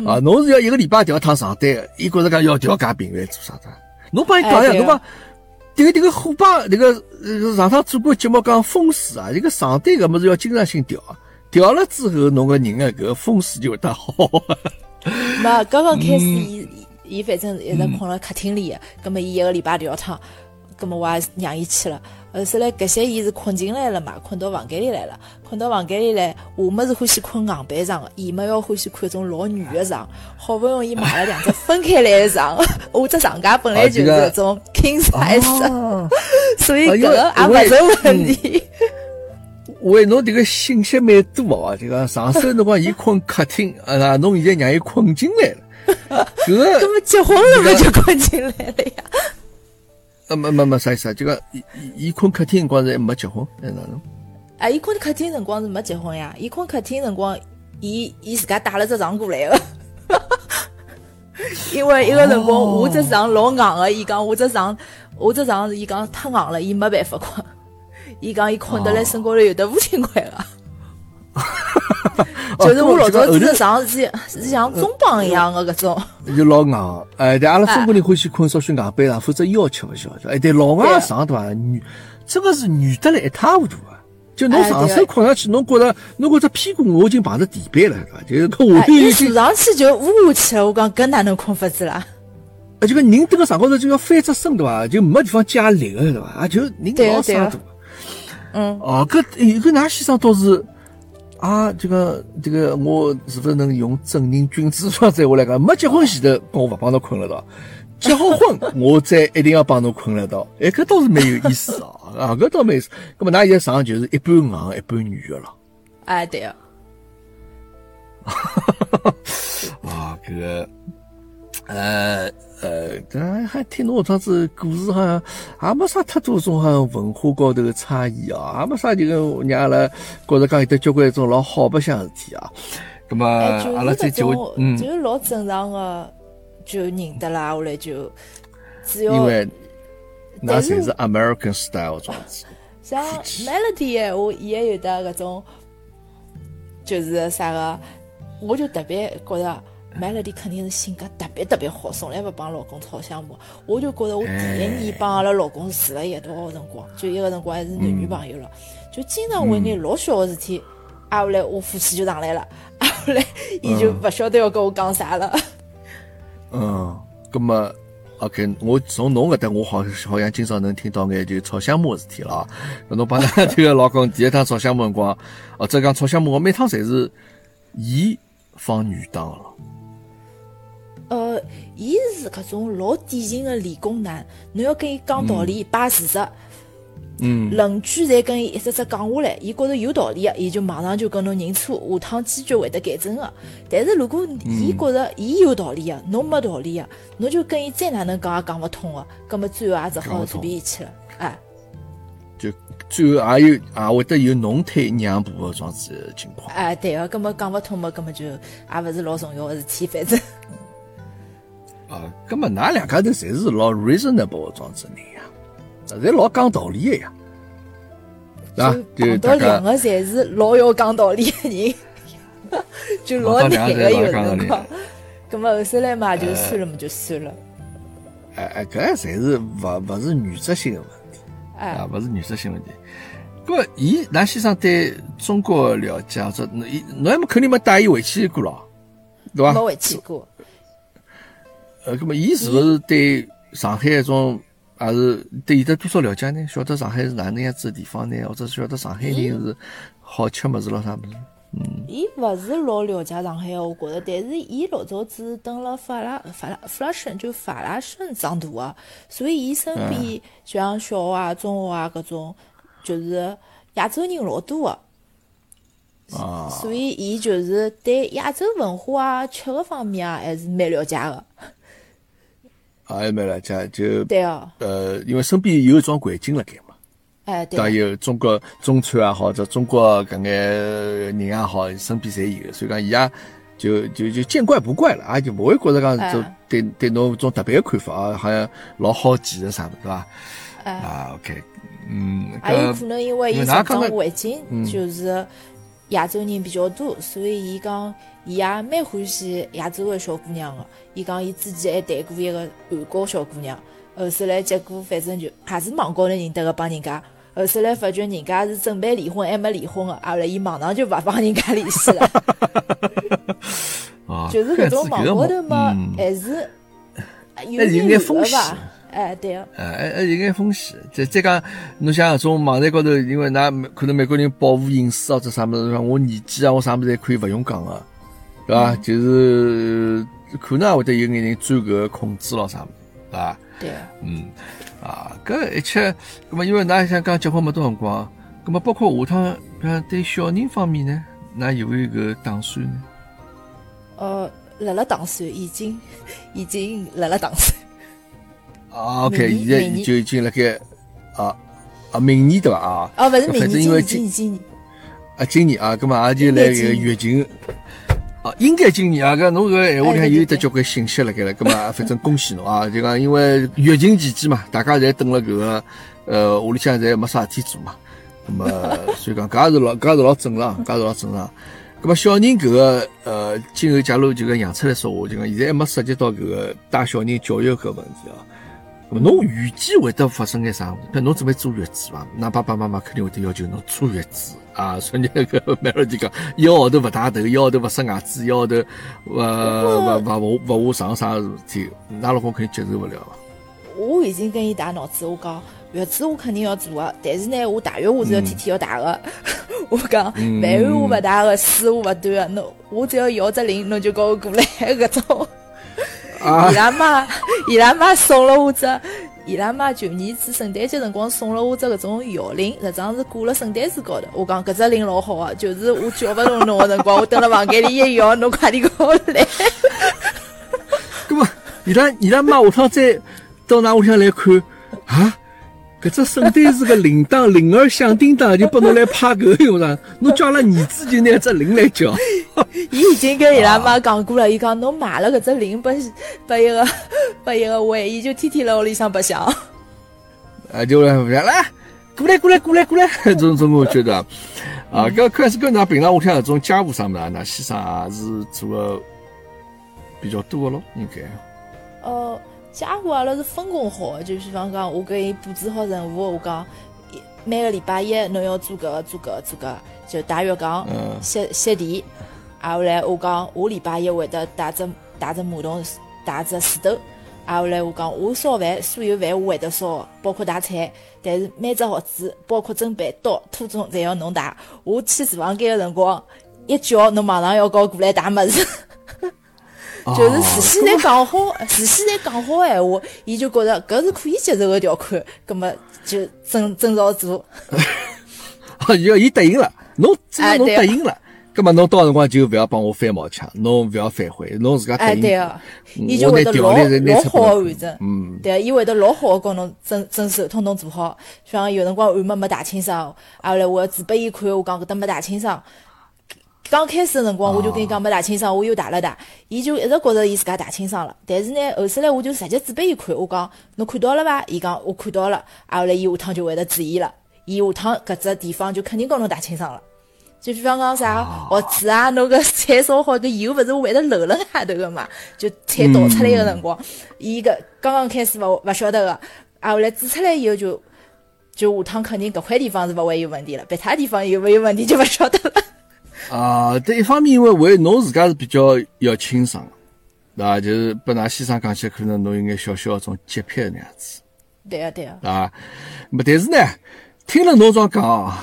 啊，侬是要一个礼拜调一趟床单，伊觉着讲要调介频繁做啥子？侬帮伊讲呀，侬讲。迭个迭个虎爸，迭个呃上趟做过节目讲风水啊，这个床单搿物事要经常性调啊，调了之后，侬个人个搿个风水就会得好。没，刚刚开始伊伊反正一直困辣客厅里个，葛末伊一个礼拜调趟，搿么我也让伊去了。后首来搿些伊是困进来了嘛，困到房间里来了，困到房间里来，我么是欢喜困硬板床个，伊么要欢喜困种老软个床。好不容易买了两只分开来的床，我只床架本来就是种 king size，、哦，所以搿个也勿成问题。喂，侬迭个信息蛮多哦，就讲上首侬讲伊困客厅，啊，侬现在让伊困进来了，搿个。搿么结婚了嘛就困进来了呀？呃没没没啥意思啊，就讲伊伊伊困客厅辰，光是还没结婚，哎哪能？啊，伊困客厅辰光是没结婚呀，伊困客厅辰光，伊伊自家带了只床过来个。因为一个辰光我只床老硬个，伊讲我只床我只床伊讲太硬了，伊没办法困。伊讲伊困得来身高头有得五千块个。就是我老早子只床是是像中帮一样的搿种，就老硬。哎，对，阿拉中国人欢喜困稍许硬板上，否则腰吃勿消。哎，对，老硬床对伐？软，真个是软得来一塌糊涂啊！就侬上手困上去，侬觉着侬觉着屁股我已经碰着地板了，对伐？就是搿下头已经坐上去就呜下去了。我讲搿哪能困法子啦？啊，就搿人蹲个床高头就要翻只身对伐？就没地方加力个对伐？啊，就人老沙大。嗯。哦，搿搿㑚先生倒是。啊，这个这个，我是不是能用正人君子说这话来讲？没结婚前头，跟我勿帮侬困了到；结好婚，我再一定要帮侬困了到。哎，搿倒是蛮有意思啊！啊，搿倒蛮意思。那么，㑚现在床就是一半硬一半软的了。哎，对啊。啊，搿个，呃。呃，但还听侬这样子故事，好像也没啥太多种好像文化高头的差异啊，也没啥就跟让阿拉觉着讲有得交关一种老好白相事体啊。那么阿拉再就嗯，就老正常的就认得啦，后来就只要因为那才是 American style 装置。像 Melody 闲话，伊也有的搿种，就是啥个，我就特别觉得。麦乐迪肯定是性格特别特别好，从来不帮老公吵相骂。我就觉得我第一年帮阿拉老公住了一道个辰光，就一个辰光还是男女朋友了，就经常为眼老小个事体，啊后来我夫妻就上来了，啊后来伊就不晓得要跟我讲啥了。嗯，咁么，OK，我从侬搿搭，我好好像今朝能听到眼就吵相骂个事体了。搿侬帮㑚这个老公第一趟吵相骂辰光，哦，这讲吵相骂，我每趟侪是伊放女当了。呃，伊是搿种老典型的理工男，侬要跟伊讲道理、摆事实，嗯，论据侪跟伊一只只讲下来，伊觉着有道理个，伊就马上就跟侬认错，下趟坚决会得改正个。但是如果伊觉着伊有道理个，侬没道理个，侬就跟伊再哪能讲也讲勿通个，葛末最后也只好随便伊去了，哎。就最后也有也会得有侬退让步个状子情况。哎，对个，葛末讲勿通嘛，葛末就也勿是老重要个事体，反正。啊，根本㑚两家头侪是老 reasonable 的装置人呀，侪老讲道理的呀，啊，就到两个侪是老要讲道理的人，就老难个有辰光。咁么后首来嘛就算了嘛就算了。哎哎，搿侪是勿勿是原则性的问题，啊，勿是原则性问题。搿伊，南先生对中国了解，说侬侬还没肯定没带伊回去过咯，对伐？没回去过。呃，搿么伊是勿是对上海一种，还是对有的多少了解呢？晓得上海是哪能样子的地方呢？或者晓得上海人是好吃么子咯啥么子？嗯，伊勿是老了解上海，我觉着，但是伊老早子等了法拉法拉法拉盛就法拉盛长大个，所以伊身边就像小学啊、中学啊搿种，就是亚洲人老多个，啊，所以伊就是对亚洲文化啊、吃个方面啊，还是蛮了解个。还蛮了解，就对哦，呃，因为身边有一种环境辣盖嘛，哎，对，还有中国中餐也好，或者中国搿眼人也好，身边侪有，所以讲伊也就就就见怪不怪了，啊，就勿会觉着讲就对对侬种特别的看法啊，好像老好奇的啥的，对伐？啊，OK，嗯，还有可能因为伊成长环境就是亚洲人比较多，所以伊讲。伊也蛮欢喜亚洲的小姑娘的。伊讲伊之前还谈过一个韩国小姑娘，后首来结果反正就还是网高头认得个帮人家。后首来发觉人家是准备离婚还没离婚的，后来伊马上就勿帮人家联系了。就是搿种网高头嘛，还是有眼风险吧？哎，对个。哎哎，有眼风险。再再讲，侬像搿种网站高头，因为㑚可能美国人保护隐私啊，者啥物事，我年纪啊，我啥物事侪可以勿用讲个。对伐？就是可能会得有眼人钻搿个空子咯，啥物事，对伐？对。嗯，啊，搿一切，葛末因为㑚想讲结婚没多辰光，葛末包括下趟，像对小人方面呢，㑚有没有搿打算呢？呃，辣辣打算，已经已经辣辣打算。啊，OK，现在就已经辣盖啊啊，明年对伐？啊，哦，勿是明年，今年，今年，啊，今年啊，葛么也就来个疫情。啊，应该今年啊，搿侬搿闲话里向有得交关信息辣盖了，葛么 反正恭喜侬啊！就讲因为疫情期间嘛，大家侪等了搿个呃屋里向侪没啥事体做嘛，葛么 所以讲搿也是老搿也是老正常，搿也是老正常。葛么小人搿个呃，今后假如就讲养出来说话，就讲现在还没涉及到搿个带小人教育搿问题啊。咁侬预计会得发生眼啥？那侬准备坐月子伐？那爸爸妈妈肯定会得要求侬坐月子啊！所以那个梅老弟讲，一个号头勿洗头，一个号头勿刷牙齿，一个号头呃勿勿勿勿下上啥事体，㑚老公肯定接受勿了。我已经跟伊打脑子，我讲月子我肯定要做个，但是呢，我大月我是要天天要带个。我讲饭碗我勿带个，水我勿端个，侬我只要摇只铃，侬就跟我过来搿种。伊拉妈，伊拉妈送了我只，伊拉妈去年子圣诞节辰光送了我只搿种摇铃，实际上是挂了圣诞树高头。我讲搿只铃老好啊，就是我叫勿动侬个辰光，我蹲辣房间里一摇，侬快点过来。搿么，伊拉伊拉妈下趟再到㑚屋里向来看啊？搿只圣诞树个铃铛，铃儿响叮当，就拨侬来拍搿个用场。侬叫阿拉儿子就拿只铃来叫。伊 已经跟伊拉妈讲过了，伊讲侬买了搿只铃，拨拨一个 拨一个玩，伊就天天辣屋里向白相。啊，就来来，过来过来过来过来，这种这种觉得啊，搿开始跟㑚平常屋里向搿种家务啥物事，㑚先生也是做个比较多个咯，应该。哦。家务阿拉是分工好，就比方讲，我给伊布置好任务，我讲每个礼拜一侬要做搿个做搿个做搿，就打浴缸、吸吸地。挨后来我讲，我礼拜一会得打只打只马桶、打只水斗。挨后来我讲，我烧饭，所有饭我会得烧，包括打菜。但是每只盒子，包括砧板、刀、拖钟，侪要侬打。我去厨房间个辰光，一叫侬马上要搞过来打物事。就是事先侪讲好，事先侪讲好闲话，伊就觉着搿是可以接受个条款，葛么就遵遵照做。哦，伊伊答应了，侬只要侬答应了，葛末侬到辰光就勿要帮我翻毛腔，侬勿要反悔，侬自家答应。对个，伊就会得老老好个完成。嗯，对，伊会得老好个跟侬遵遵守，统统做好。像有辰光碗没没汏清爽，后来我要指拨伊看，我讲搿搭没汏清爽。刚开始的辰光，我就跟伊讲没打清爽，我又打了打，伊就一直觉着伊自家打清爽了。但是呢，后首来我就直接指拨伊看，我讲侬看到了伐？伊讲我看到了。后来伊下趟就会得注意了，伊下趟搿只地方就肯定跟侬打清爽了。就比方讲啥盒子啊，侬个菜烧好，搿油勿是会得漏辣下头个嘛？就菜倒出来个辰光，伊搿刚刚开始勿勿晓得个，后来指出来以后就就下趟肯定搿块地方是勿会有问题了，别他地方有勿有问题就勿晓得了。啊，这一方面因为为侬自家是比较要清爽，对伐？就是拨㑚先生讲起来，可能侬有眼小小种洁癖那样子。对啊，对啊。啊，么但是呢，听了侬这样讲，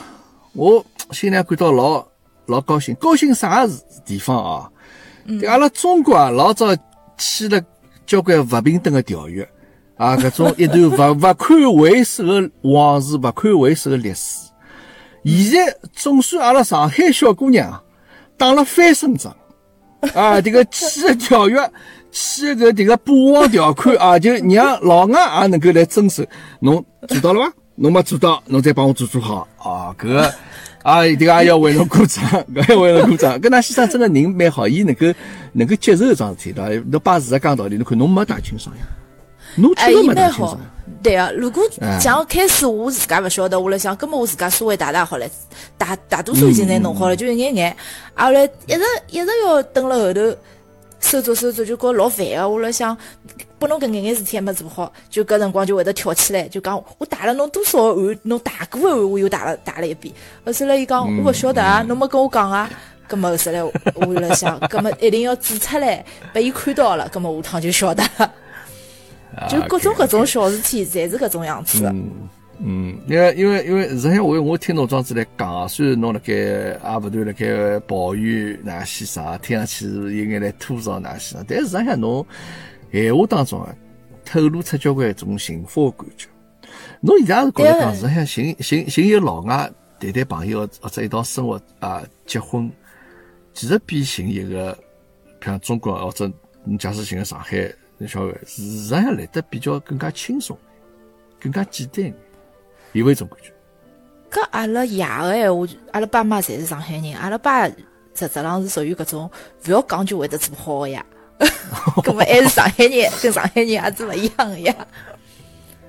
我心里感到老老高兴。高兴啥事地方啊？对。阿拉中国啊，老早起了交关不平等的条约啊，搿种一段 勿勿堪回首的往事，勿堪回首的历史。现在总算阿拉上海小姑娘打了翻身仗啊！这个签的条约，签个这个霸王条款啊，就让老外也能够来遵守。侬做到了吗？侬没做到，侬再帮我做做好啊！搿个啊，这个也要为侬鼓掌，搿要为侬鼓掌。搿那先生真个人蛮好，伊能够能够接受这桩事体的。侬把事实讲道理，侬看侬没打清爽呀，侬确实没打清爽。对啊，如果像开始我自家勿晓得，我来想，根本我自家稍微打打好了，大大多数已经侪弄好了，就一眼眼，后来一直一直要等了后头收作收作，就觉老烦个。我来想，拨侬搿眼眼事体还没做好，就搿辰光就会得跳起来，就讲我打了侬多少碗，侬打过个碗我又打了打了一遍。后头来伊讲我勿晓得啊，侬没跟我讲啊。搿么后头来我来想，搿么一定要指出来，拨伊看到了，搿么下趟就晓得了。就各种各种小事体，侪是搿种样子。嗯嗯，因为因为因为实际上我我听侬庄子来讲，虽然侬辣盖也勿断辣盖抱怨哪些啥，听上去是有眼来吐槽哪些啥，但实际上侬闲话当中啊，透露出交关一种幸福的感觉。侬现在是觉得讲，实际上寻寻寻一个老外谈谈朋友或者一道生活啊，结婚，其实比寻一个像中国或者你假使寻个上海。你晓得，事实上来得比较更加轻松，更加简单，有没有种感觉？搿阿拉爷个闲话，阿拉爸妈侪是上海人，阿拉爸实质上是属于搿种勿要讲就会得做好个呀。搿么还是上海人，跟上海人也是勿一样个呀。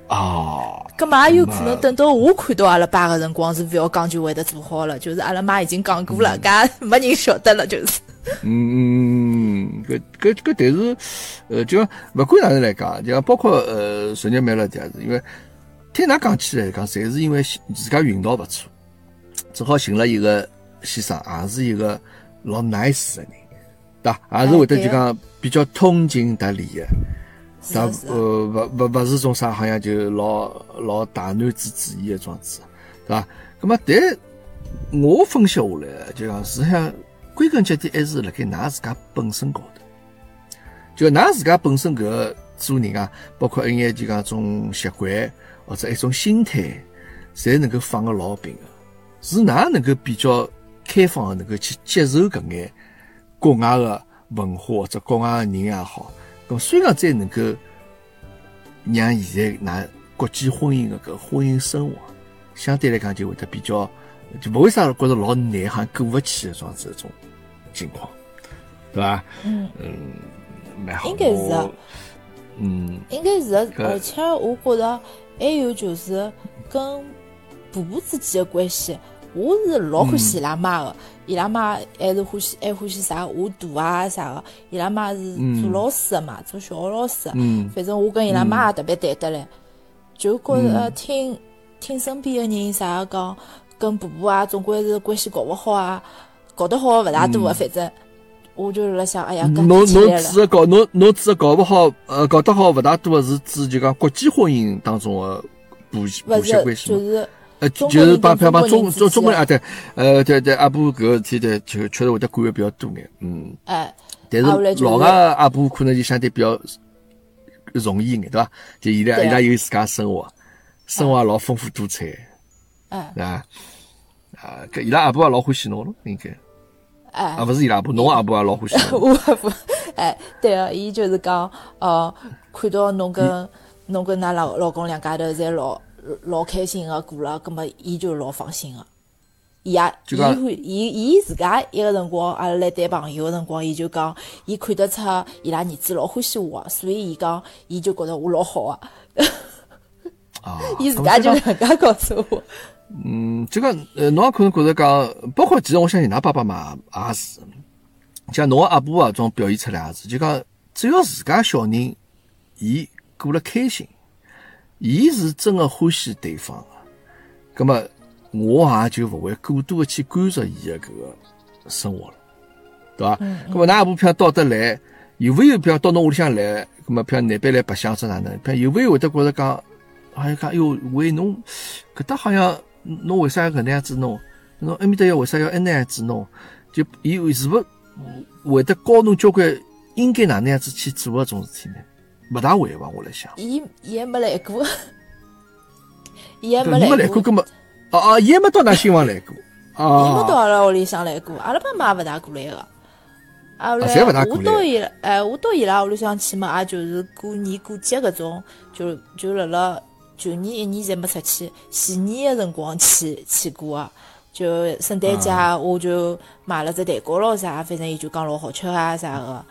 哦，搿么也有可能等到我看到阿拉爸个辰光，是勿要讲就会得做好了，就是阿拉妈已经讲过了，搿也没人晓得了，就是。嗯，搿搿搿，但是，呃，就勿管哪能来讲，就讲包括呃，昨日买了也是因为听㑚讲起来讲，侪是因为自家运道勿错，正好寻了一个先生，也是一个老 nice 的人，对伐？也是会得就讲比较通情达理的。啥呃勿勿勿是种啥好像就老老大男子主义的种子，对伐？咁么但我分析下来，就讲实际上归根结底还是辣盖㑚自家本身高头，就㑚自家本身搿个做人啊，包括一眼就讲种习惯或者一种心态，侪能够放个老平个，是㑚能够比较开放个，能够去接受搿眼国外个文化或者国外个人也好。咁虽然再能够让现在㑚国际婚姻个搿婚姻生活，相对来讲就会得比较，就勿会啥觉着老难，好像过勿去的这样子种情况，对伐？嗯。嗯，蛮好。应该是的嗯应该是的，而且我觉着还有就是跟婆婆之间的关系，我是老欢喜伊拉妈的，伊拉妈还是欢喜还欢喜啥画图啊啥的，伊拉妈是做老师的嘛，做小学老师的，嗯。反正我跟伊拉妈也特别谈得来，就觉着听听身边的人啥讲，跟婆婆啊总归是关系搞勿好啊，搞得好的勿大多啊，反正我就辣想，哎呀，搿侬侬提起来了指的搞侬侬指的搞勿好，呃，搞得好勿大多的是指就讲国际婚姻当中的婆媳婆媳关系吗？就是。呃，中就是帮帮帮中中中中国人啊，对，呃，对对，阿婆搿个事体对，就确实会得管的比较多眼，嗯，哎，但是是老个阿婆可能就相对比较容易一眼，对伐？就伊拉伊拉有自家生活，生活也老丰富多彩，嗯对伐？啊，搿伊拉阿婆也老欢喜侬咯，应该，哎啊，，勿是伊拉阿婆，侬阿婆也老欢喜 我阿婆，哎，对个，伊就是讲，呃，看到侬跟侬跟㑚老老公两家头侪老老开心个过了，葛末伊就老放心个。伊也，伊会，伊伊自家一个辰光，阿拉来谈朋友个辰光，伊就讲，伊看得出伊拉儿子老欢喜我，所以伊讲，伊就觉着我老好啊。啊，伊自家就咁搿能介告诉我。嗯，这个呃，侬也可能觉着讲，包括其实我相信㑚爸爸妈妈也是，像侬个阿婆啊，这种表现出来也是，就讲只要自家小人，伊过了开心，伊是真个欢喜对方个，葛么我也就勿会过多的去干涉伊个搿个生活了，对伐？葛么㑚阿婆譬如到得来，有没有譬如到侬屋里向来，葛么譬如难边来白相是哪能，譬如有没有会得觉着讲，好像讲，哎哟，为侬搿搭好像侬为啥要搿能样子弄？侬埃面搭要为啥要埃能样子弄？就伊是勿会得教侬交关应该哪能样子去做搿种事体呢？勿大会伐？我来想，伊 伊还没来过，伊还没来过，过，葛么哦哦，伊还没到㑚新房来过伊没到啊。阿拉屋里向来过，阿拉爸妈也勿大过来个。啊，后来侪勿大过来我到伊拉，哎，我到伊拉屋里向去嘛，也就是过年过节搿种，就就辣辣旧年一年侪没出去，前年个辰光去去过个。就圣诞节啊我就买了只蛋糕咯啥，反正伊就讲老好吃啊啥个。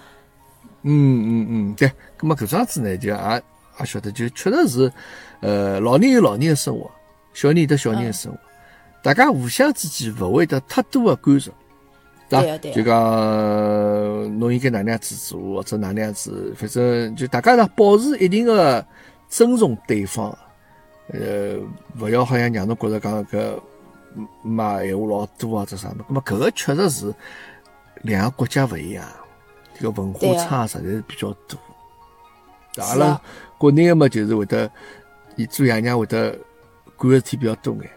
嗯嗯嗯，对，葛么搿桩子呢，就也也晓得，就确实是，呃，老人有老人的生活，小人有得小人的生活，大家互相之间勿会得太多的干涉，对伐？就讲侬应该哪能样子做，或者哪能样子，反正就大家呢保持一定的尊重对方，呃，勿要好像让侬觉着讲搿骂闲话老多啊，这啥么，葛么搿个确实是两个国家勿一样。这个文化差实在是比较多。阿拉国内个嘛，就是会得，伊做爷娘会得管个事体比较多眼。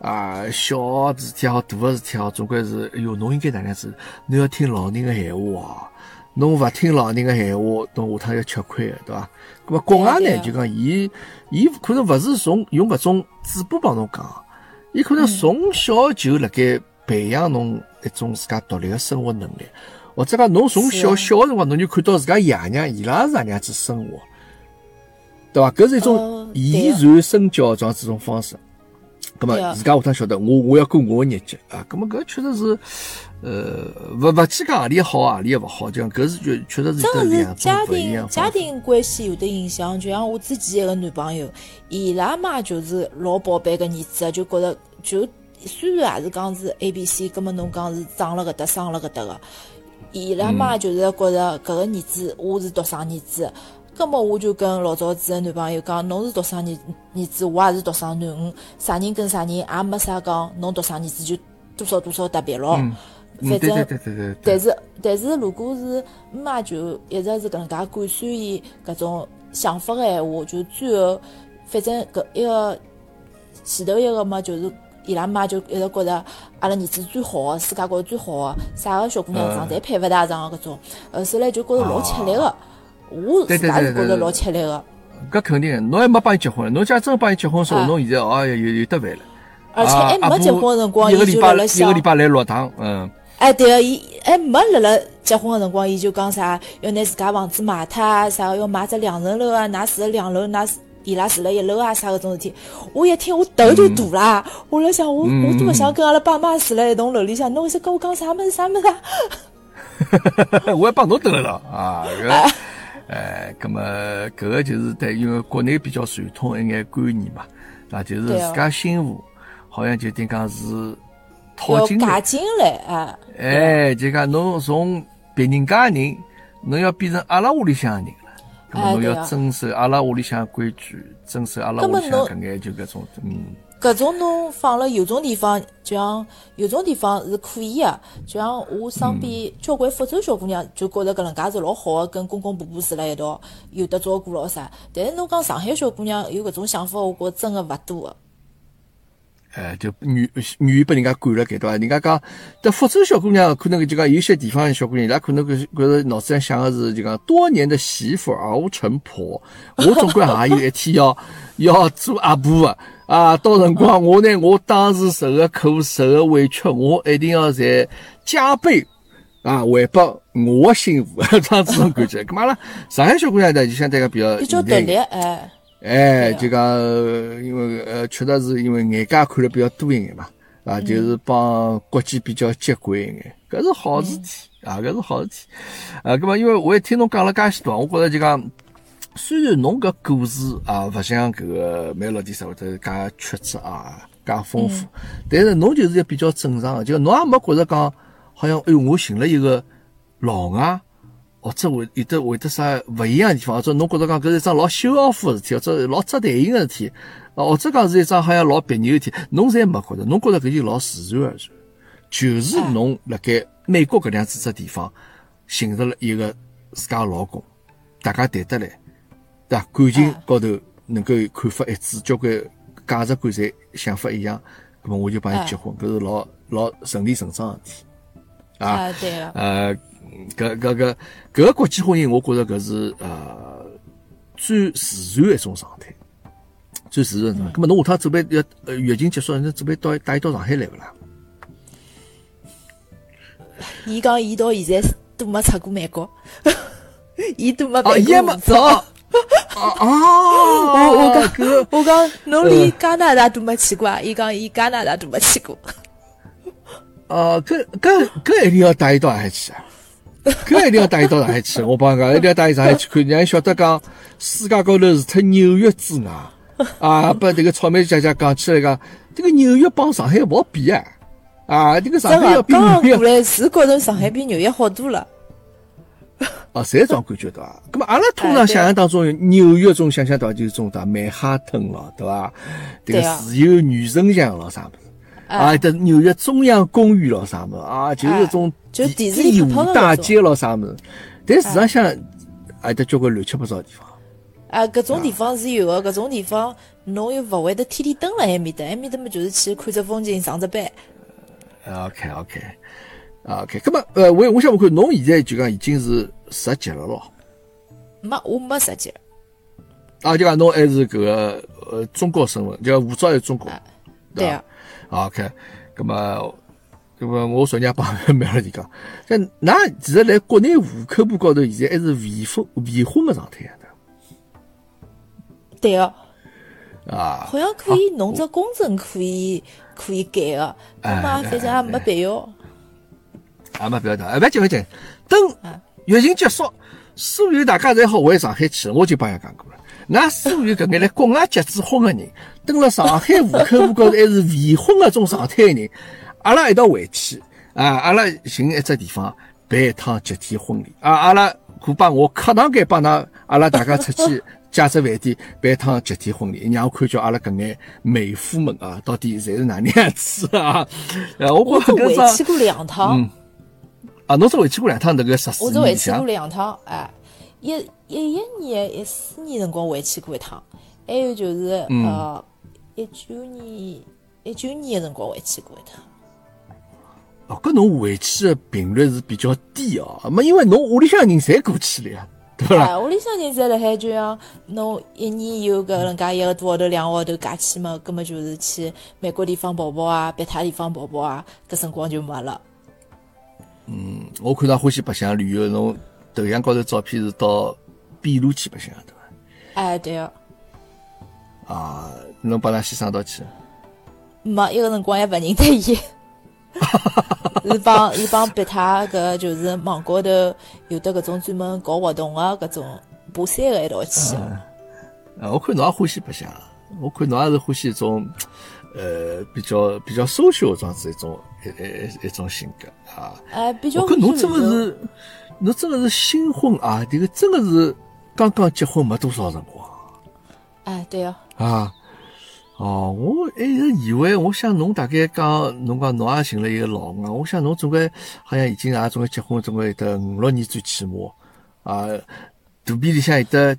啊，小个事体也好，大个事体也好，总归是，哎哟，侬应该哪能样子？侬要听老人个闲话哦。侬勿听老人个闲话，侬下趟要吃亏个，对伐？咁么国外呢，就讲伊，伊可能勿是从用搿种嘴巴帮侬讲，伊可能从小就辣盖培养侬一种自家独立个生活能力。或者讲，侬从小小个辰光，侬就看到自家爷娘伊拉是哪能样子生活，对伐？搿是一种哦对以啊传身教这样子种方式。咁么自家下趟晓得我我要过我个日脚啊，咁么搿确实是，呃，勿勿去讲何里好何里勿好，就讲搿是确确实是真的是家庭家。庭关系有的影响，就像我之前一个男朋友，伊拉妈就是老宝贝个儿子，就觉着就虽然也是讲是 A B C，葛么侬讲是长了搿搭生了搿搭个，伊拉妈就是觉着搿个儿子我是独生儿子。葛么我就跟老早子个男朋友讲，侬是独生儿儿子，我也是独生囡恩，啥人跟啥人也没啥讲，侬独生儿子就多少多少特别咯。嗯，反正对对对对对对但。是，但是如果是姆妈就一直是搿能介灌输伊搿种想法个闲话，就最后反正搿一个前头一个嘛，就是伊拉妈就一直觉着阿拉儿子最好个，世界高头最好个，啥个小姑娘长侪配勿大上个搿种，呃，所以来就觉着老吃力个。我对自家是觉着老吃力个，搿肯定的，侬还没帮伊结婚，侬假真帮伊结婚的时候，啊侬现在哦有有得烦了。而且啊还没结婚个辰光，伊就辣辣想一个礼。拜来六趟，嗯，哎，对个，伊还没辣辣结婚个辰光，伊就讲啥要拿自家房子卖脱啊，啥个要买只两层楼啊，㑚住辣两楼，㑚住伊拉住辣一楼啊，啥搿种事体。我一听我头就大啦，我辣想我我多么想跟阿拉爸妈住辣一栋楼里向，侬为啥跟我讲啥物事啥物事啊？我还帮侬等了啊，搿，呃，葛么搿个就是对，因为国内比较传统一眼观念嘛，啊，就是自家媳妇好像就等讲是套要进来，嫁进来啊！哎，就讲侬从别人家人，侬要变成阿拉屋里向的人了。那么侬要遵守阿拉屋里向的规矩，遵守阿拉屋里向搿眼就搿种，嗯，搿种侬放了有种地方，就像有种地方是可以个，就像我身边交关福州小姑娘就觉着搿能介是老好个，跟公公婆婆住辣一道，有得照顾咯啥。但是侬讲上海小姑娘有搿种想法，我觉着真个勿多个。哎，就愿愿意被人家管了盖对伐？人家讲，但福州小姑娘可能就讲有些地方小姑娘，伊拉可能搿觉着脑子里想的是就讲多年的媳妇熬成婆，我总归也有一天要要做阿婆的啊！到辰光我呢，我当时受的苦、受的委屈，我一定要在加倍。啊，回报我的媳妇，这样子种感觉。干嘛阿拉上海小姑娘呢，就相对讲比较比较独立，哎，哎，就讲，呃因为呃，确实是因为眼界看了比较多一眼嘛，啊，嗯就是帮国际比较接轨一眼，搿是好事体啊，搿是好事体。啊，葛么因为我也听侬讲了介许多，我觉着就讲，虽然侬搿故事啊，勿像搿个美乐蒂啥会得介曲折啊，介丰富，但是侬就是一比较正常的，就侬也没觉着讲，好像哎哟，我寻了一个老外。或者会有得会得啥勿一样的地方，或者侬觉着讲搿是一桩老秀奥夫的事体，或者老扎台型个事体，啊，或者讲是一桩好像老别扭个事体，侬侪没觉着，侬觉着搿就老自然而然，就是侬辣盖美国搿样子只地方寻着了一个自家的老公，大家谈得来，对伐？感情高头能够看法一致，交关价值观侪想法一样，那么我就帮伊结婚，搿是老老顺理成章个事体。啊，啊，对个，呃，搿搿搿搿个国际婚姻，我觉着搿是呃最自然的一种状态，最自然的状态。咁么侬下趟准备要呃疫情结束，侬准备到带伊到上海来勿啦？伊讲伊到现在都没出过美国，伊都没哦，办过护照。哦哦，我我讲搿我讲侬连加拿大都没去过啊？伊讲伊加拿大都没去过。哦，搿搿搿一定要带伊到上海去啊！搿一定要带伊到上海去，我帮侬讲，一定要带伊上海去看，让伊晓得讲世界高头除脱纽约之外，啊，把迭个草莓姐姐讲起来讲，这个纽约帮上海勿好比啊！啊，这个上，海要比纽约刚刚过来是觉着上海比纽约好多了。哦，侪是种感觉对伐？咁么阿拉通常想象当中，纽约种想象到就是种对曼哈顿咯，对伐？这个自由女神像咯啥物事啊？这纽约中央公园咯啥物事啊？就是种哎就第电视里第五大街咯啥物事。但事实上，还得交关乱七八糟的地方。啊，搿种地方是有个，搿种地方侬又勿会得天天蹲辣埃面搭，埃面搭么就是去看只风景、上只班。OK OK OK，咁么呃，我我想问看，侬现在就讲已经是十级了咯？没，我没十级。啊，就讲侬还是搿个呃中国身份，就讲护照是中国。对啊，啊，OK，咁么，咁么我昨日也帮苗了地讲，像㑚其实来国内户口簿高头，现在还是未婚未婚的状态的。对个，啊，好像可以弄只公证可以可以改个，哎那么反正也没必要。也没必要的，哎，勿要紧勿要紧，等啊疫情结束，所有大家侪好回上海去了，我就帮伊讲过了。㑚所有搿眼来国外结子婚个人，蹲辣上海户口簿高头还是未婚个种状态个人，阿拉一道回去啊！阿拉寻一只地方办一趟集体婚礼啊！阿拉可把我客堂间帮㑚，阿拉大家出去 借只饭店办一趟集体婚礼，让我看叫阿拉搿眼妹夫们啊，到底侪是哪能样子啊？呃，我我回去过两趟，嗯啊，侬只回去过两趟迭个十四我只回去过两趟，哎，一一一年、一四年辰光回去过一趟，还有就是嗯呃一九年、一九年的辰光回去过一趟。哦，搿侬回去的频率是比较低哦，没因为侬屋里向人侪过去了呀，对伐屋里向人侪辣海，就像侬一年有搿能介一个多号头、两个号头假期嘛，葛么就是去美国地方跑跑啊，别他地方跑跑啊，搿辰光就没了。嗯我看到欢喜白相旅游，侬头像高头照片是到秘鲁去白相，对伐？哎，对个、啊，侬帮㑚先生一道去，没一个辰光也勿认得伊。是帮伊帮别他搿就是网高头有的搿种专门搞活动个搿种爬山个一道去。啊，我看侬也欢喜白相，我看侬也是欢喜一种，呃，比较比较 social 这样子一种一一一种性格啊。哎，比较我看侬真个是，侬真个是新婚啊，这个真个是刚刚结婚没多少辰光。哎，对哦、啊，哦，我一直以为，我想侬大概讲，侬讲侬也寻了一个老公啊，我想侬总归好像已经也总归结婚，总归有得五六年最起码啊，肚皮里向有得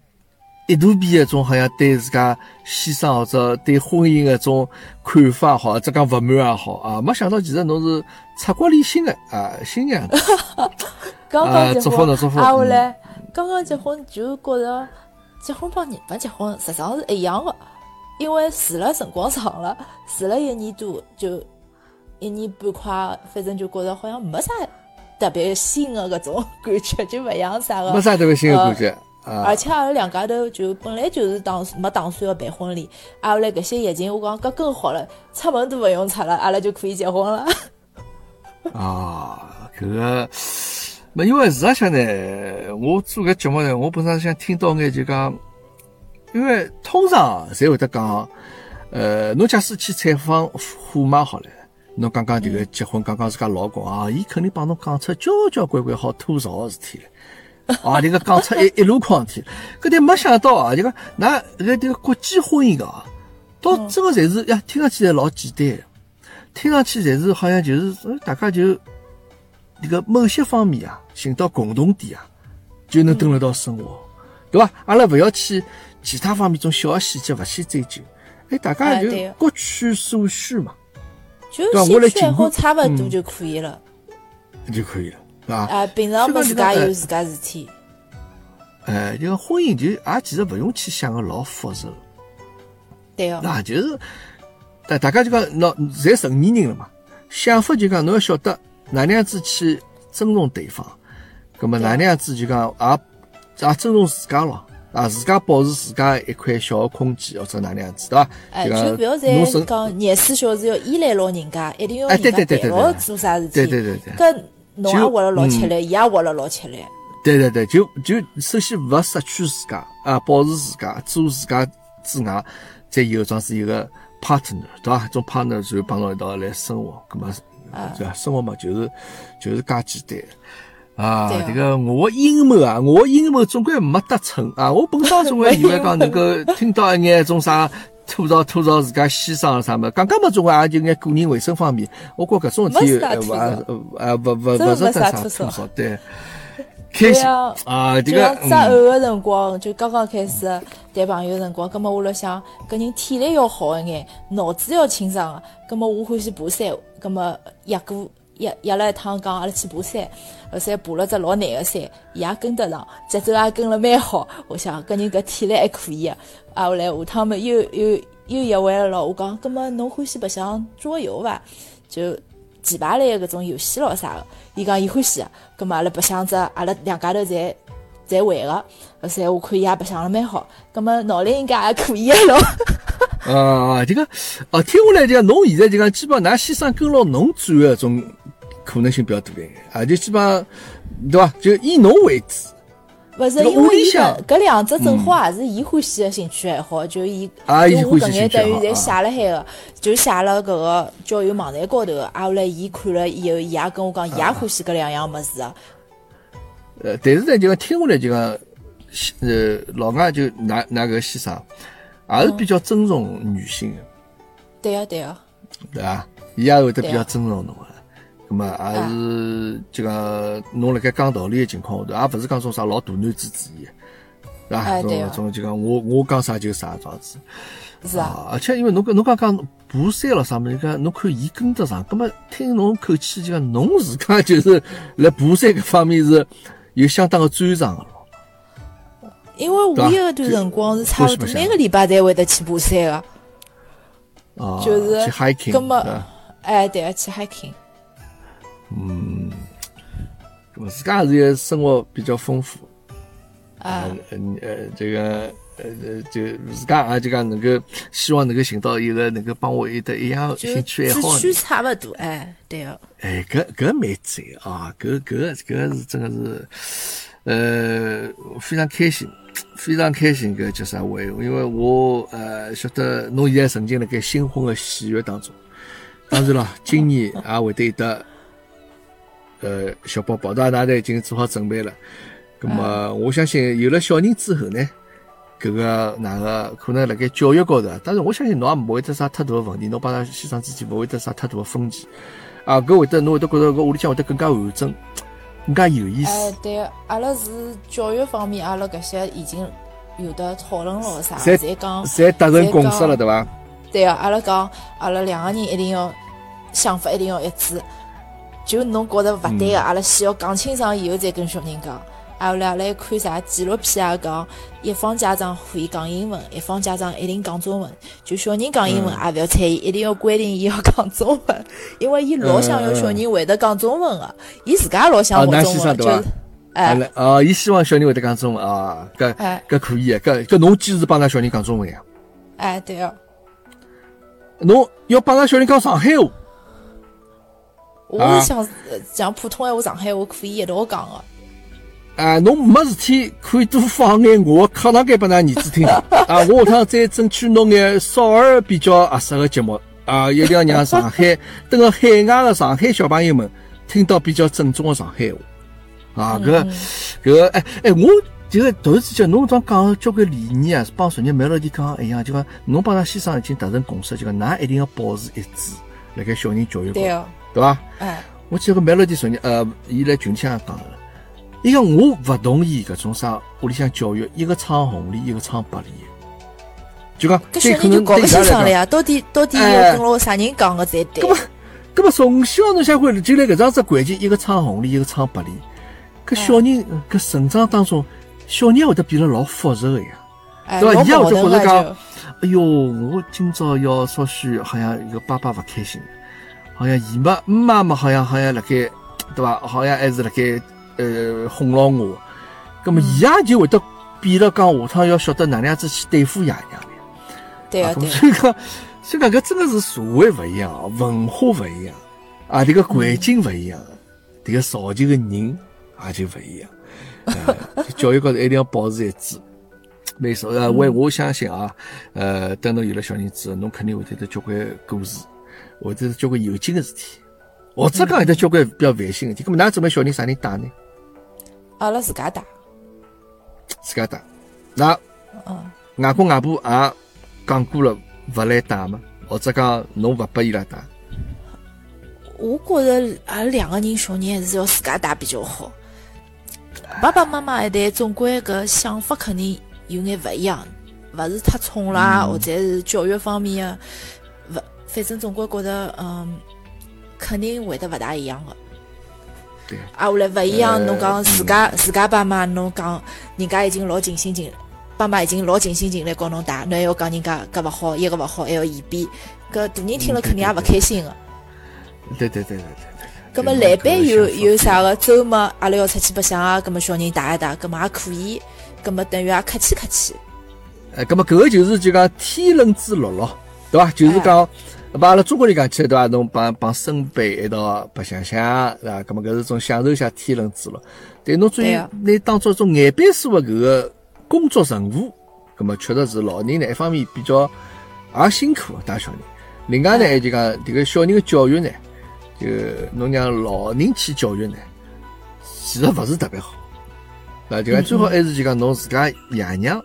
一大批一种好像对自家先生或者对婚姻的种看法也好，或者讲不满也好啊，没想到其实侬是出国旅行的啊，新娘子 刚啊刚结婚，祝福侬祝刚刚结婚就觉着结婚帮日本结婚实际上是一样的，因为住了辰光长了，住了一年多，就一年半快，反正就觉着好像没啥特别新的搿种感觉，就勿像啥个。没啥特别新的感觉啊而。且阿拉两家头就本来就是打没打算要办婚礼，阿后来搿些疫情，我讲搿更好了，出门都勿用出了，阿拉就可以结婚了。啊，搿个，没因为事实上呢，我做搿节目呢，我本身想听到眼就讲，因为通常侪会得讲，呃，侬假使去采访虎妈好了，侬讲讲迭个结婚，讲讲自家老公啊，伊肯定帮侬讲出交交关关好吐槽个事体来。啊，这个讲出一 一箩筐事体，搿但没想到啊，就讲㑚搿迭个国际婚姻啊，倒真个侪是呀，听上去侪老简单的。听上去侪是好像就是呃大家就这个某些方面啊寻到共同点啊，就能蹲辣到生活，对伐？阿拉勿要去其他方面种小细节勿去追究，哎，大家就各取所需嘛，就对啊我来兴趣爱好差勿多嗯。就可以了。就可以了，对伐？啊，平常么自家有自家事体。哎，这个婚姻就也其实勿用去想个老复杂，对哦，那就是大大家就讲，喏，侪成年人了嘛，想法就讲侬要晓得哪能样子去尊重对方，葛么哪能样子就讲也也尊重自家咯，啊，自家保持自家一块小个空间或者哪能样子，对伐？哎，就就不要再讲廿四小时要依赖牢人家，一定要哎人家陪牢做啥事体。对对对对搿侬也活了老吃嗯力，伊也活了老吃力。对对对，就就首先勿失去自家啊，保持自家，做自家之外，再有桩是一个 partner，对伐？种 partner 就帮侬一道来生活，葛么对伐？生活嘛，就是就是介简单。啊，这个我阴谋啊，我阴谋总归没得逞啊！我本身总归以为讲能够听到一眼种啥吐槽吐槽自家先生啥么，刚刚嘛总归也就眼个人卫生方面，我觉搿种事体勿吐槽。呃呃勿勿勿值得啥啥吐槽。对，开心像啊！这个就像嗯。择偶的辰光，就刚刚开始谈朋友个辰光，葛么我辣想，搿人体力要好一眼，脑子要清爽个，葛么我欢喜爬山，葛么约过约约了一趟讲阿拉去爬山，后山爬了只老难个山，伊也跟得上，节奏也跟了蛮好。我想搿人搿体力还可以个，啊后来下趟么又又又约会了，我讲，葛么侬欢喜白相桌游伐？就棋牌类个搿种游戏咯啥个，伊讲伊欢喜个，葛末阿拉白相只，阿拉两家头侪侪会个，后来我看伊也白相了蛮好，葛末脑力应该也可以个咯。啊，这个哦，听下来就讲，侬现在就讲，基本上，㑚先生跟牢侬转个种可能性比较大一眼，啊，就基本上，对伐？就以侬为主。勿是个因为伊搿搿两只正好也是伊欢喜个兴趣爱好，就伊就我搿眼等于侪写了海个，就写了搿个交友网站高头个。啊，后来伊看了以后，伊也跟我讲，伊也欢喜搿两样物事个。呃，但是呢，就讲听下来就讲，呃，老外就拿拿搿个先生，也是比较尊重女性的，对啊对啊，对啊？伊也会得比较尊重侬个。咁么也是就讲侬辣盖讲道理个情况下头，也勿是讲种啥老大男子主义，对伐？种种就讲我我讲啥就啥这样子。是啊，啊，而且因为侬讲侬刚讲爬山了啥物事，讲侬看伊跟得上，葛么听侬口气就讲侬自家就是辣爬山搿方面是有相当个专长个咯。因为我有一段辰光是差勿多每个礼拜侪会得去爬山个。啊，就是去 hiking，哎，对个，去 hiking。葛么自家还是也生活比较丰富，啊，呃呃这个呃呃就自家也就讲能够希望能够寻到一个能够帮我有得一样就兴趣爱好的志趣。差勿多，哎，对个。哎，搿搿蛮赞啊！搿搿搿是真个是，呃，非常开心，非常开心。搿叫啥话？因为我呃晓得侬现在沉浸辣盖新婚的喜悦当中。当然了，今年也会得有得呃小宝宝，大家侪已经做好准备了。咁么，我相信有了小人之后呢，搿个哪个可能辣盖教育高头，但是我相信侬也勿会得啥太大的问题，侬帮他先生之间勿会得啥太大的分歧。啊，搿会得侬会得觉着搿屋里向会得更加完整，更加有意思哎思。，对个，阿拉是教育方面，阿拉搿些已经有的讨论了啥，侪侪讲，侪达成共识了，对伐？对个，阿拉讲，阿拉两个人一定要想法一定要一致。就侬觉着勿对嗯个，阿拉先要讲清爽以后再跟小人讲。啊，后来阿拉还看啥纪录片啊，讲一方家长可以讲英文，一方家长一定讲中文。就小人讲英文嗯也勿要睬伊，一定要规定伊要讲中文，因为伊老想要小人会得讲中文个，伊自家也老想学中文，就是？阿哎拉啊，伊希望小人会得讲中文啊，搿哎搿可以个，搿搿侬坚持帮㑚小人讲中文呀？哎，对个。侬要帮㑚小人讲上海话，啊我是想呃讲普通闲话、上海话可以一道讲个。啊，侬没事体可以多放眼我课堂间拨㑚儿子听。啊，我下趟再争取弄眼少儿比较合适的节目啊，一定要让上海 等个海外的上海小朋友们听到比较正宗的上海话。啊，搿嗯搿个哎哎，我这个突然之间侬刚讲个交关理念啊，帮昨日梅老弟讲一样，就讲侬帮㑚先生已经达成共识，就讲㑚一定要保持一致，辣盖小人教育高头，对个，对伐？哎，我记得个梅老弟昨日呃，伊来群里向讲个，伊讲我勿同意搿种啥屋里向教育，一个唱红脸，一个唱白脸，就讲搿小人就搞勿能对伊拉来讲，清爽了呀，到底到底哎要跟牢啥人讲个才对搿？么搿么从小侬想看，就来搿桩子环境，一个唱红脸，一个唱白脸，搿小人搿成长当中，小人会得变得老复杂个呀。哎，对伐伊也会得觉着讲。哎哟，我今朝要稍许好像一个爸爸勿开心，好像姨妈妈妈好像好像辣盖对伐？好像还是辣盖呃哄牢我，葛么伊也就会得变了讲下趟要晓得哪能样子去对付爷娘对啊所以讲，所以讲搿真的是社会勿一样，文化勿一样，啊，迭个环境勿一样，迭个造就个人也就勿一样。呃，教育高头一定要保持一致。没错，呃，我我相信啊，呃，等侬有了小人之后，侬肯定会得得交关故事，会得交关有劲个事体，或者讲有得交关比较烦心个事体。咁么，㑚准备小人啥人带呢？阿拉自家带。自家带。那嗯，外公外婆也讲过了，勿来带嘛，或者讲侬勿拨伊拉带。我觉着阿拉两个人小人还是要自家带比较好。爸爸妈妈一代总归搿想法肯定有眼勿一样，勿是太宠啦，或者是教育方面的，勿，反正总归觉着嗯，肯定会得勿大一样个。对啊，后来勿一样，呃侬讲自家自家爸妈，侬讲人家已经老尽心尽，爸妈已经老尽心尽力教侬带，侬还要讲人家搿勿好，一个勿好，还要嫌变，搿大人听了肯定也勿开心个。对对对对对对。葛么来班有有啥个周末阿拉要出去白相啊，葛么小人带一带，葛么也可以，葛么等于也客气客气。哎，搿么搿个就是就讲天伦之乐咯，对伐？就是讲，把阿拉中国人讲起来，对伐？侬帮帮孙辈一道白相相，是伐？搿么搿是种享受一下天伦之乐。但侬至于拿当做一种眼边数的搿个工作任务，搿么确实是老人呢，一方面比较也辛苦带小人，另外呢，就讲迭个小人的教育呢，就侬让老人去教育呢，其实勿是特别好。啊，就讲最好还是就讲侬自家爷娘，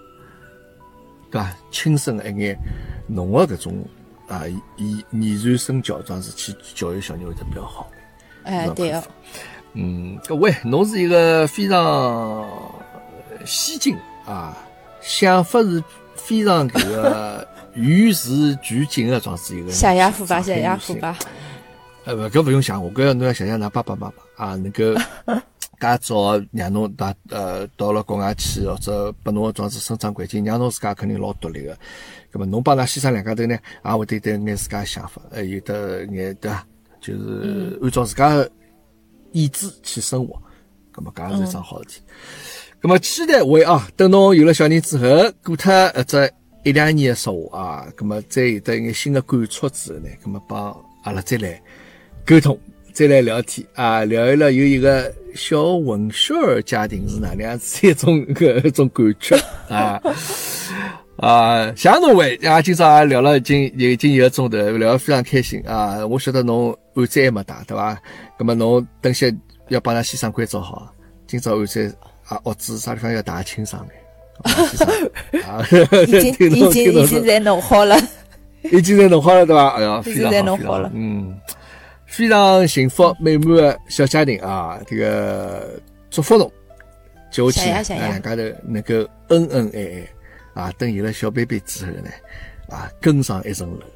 对伐？亲生一眼侬个搿种啊，以言传身教状式去教育小人会得比较好。哎，对哦。嗯，各位，侬是一个非常先进啊，想法是非常搿个与时俱进的状子一个。谢谢父爸，谢谢父爸。呃，不，搿勿用想，我搿要侬要想想，㑚爸爸妈妈啊，能够 介早让侬到呃到了国外去，或者拨侬个状子生长环境，让侬自家肯定老独立个。葛末侬帮㑚先生两家头呢，也会得有眼自家想法，呃，有得眼对伐？就是按照自家个。意志去生活，咁么搿也是一桩好事体。咁么期待会啊，等侬有了小人之后，过脱一只一两年的生活啊，咁么再有得一眼新的感触之后呢，咁么帮阿拉再来沟通，再来聊天啊，聊一聊有一个小混血儿家庭是哪能样子一种个一种感觉啊。啊，谢侬位啊，今朝也聊了已经已经一个钟头，聊得非常开心啊！我晓得侬案子还没打，对伐？那么侬等歇要帮㑚先生关照好，今朝案子啊，屋子啥地方要打清爽眼。啊，已经 已经已经在弄好了，已经在弄好了，对伐？哎呀，非常好，非常好，嗯，非常幸福美满的小家庭啊！这个祝福侬，就去两家头能够恩恩爱爱。啊，等有了小 baby 之后呢，啊，更上一层楼，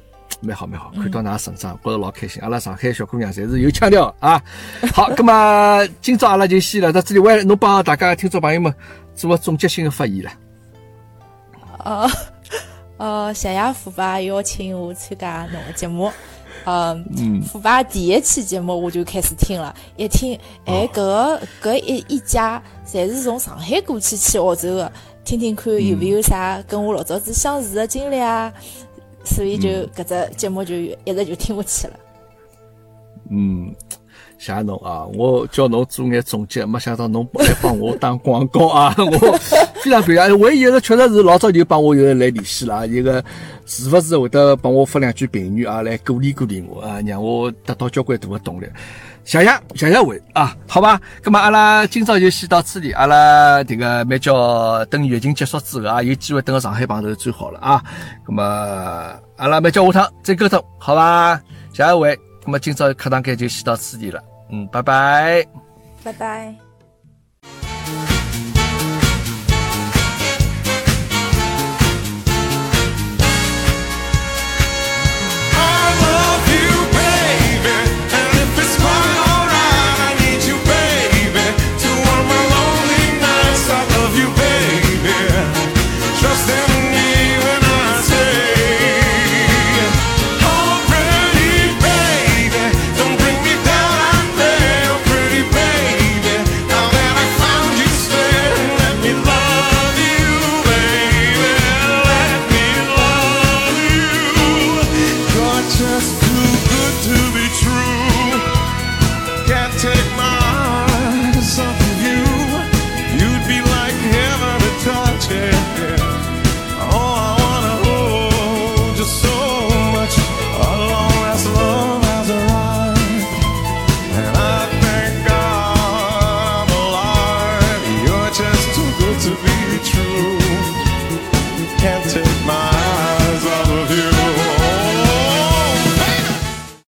蛮好蛮好，看到㑚成长，觉着老开心。阿拉上海小姑娘侪是有腔调啊。好，那么 今朝阿拉就先聊到这里，喂，侬帮大家听众朋友们做个总结性的发言了。哦，呃，谢谢虎爸邀请我参加侬个节目。嗯，虎爸第一期节目我就开始听了，一听，哎，搿个搿一一家侪是从上海过去去澳洲的。听听看有没有啥跟我老早子相似的经历啊？所以就搿只节目就一直就听下去了。嗯，谢侬啊！我叫侬做眼总结，没想到侬还帮我打广告啊！我非常感谢，唯一一个确实是老早就帮我有人来联系了，一个时不时会得帮我发两句评语啊，来鼓励鼓励我啊，让我得到交关大的动力。谢谢谢谢位啊，好吧，那么阿拉今朝就先到此地，阿拉这个蛮叫等疫情结束之后啊，有机会等到上海碰头最好了啊。那么阿拉蛮叫下趟再沟通，好吧？谢谢伟，那么今朝课堂间就先到此地了，嗯，拜拜，拜拜。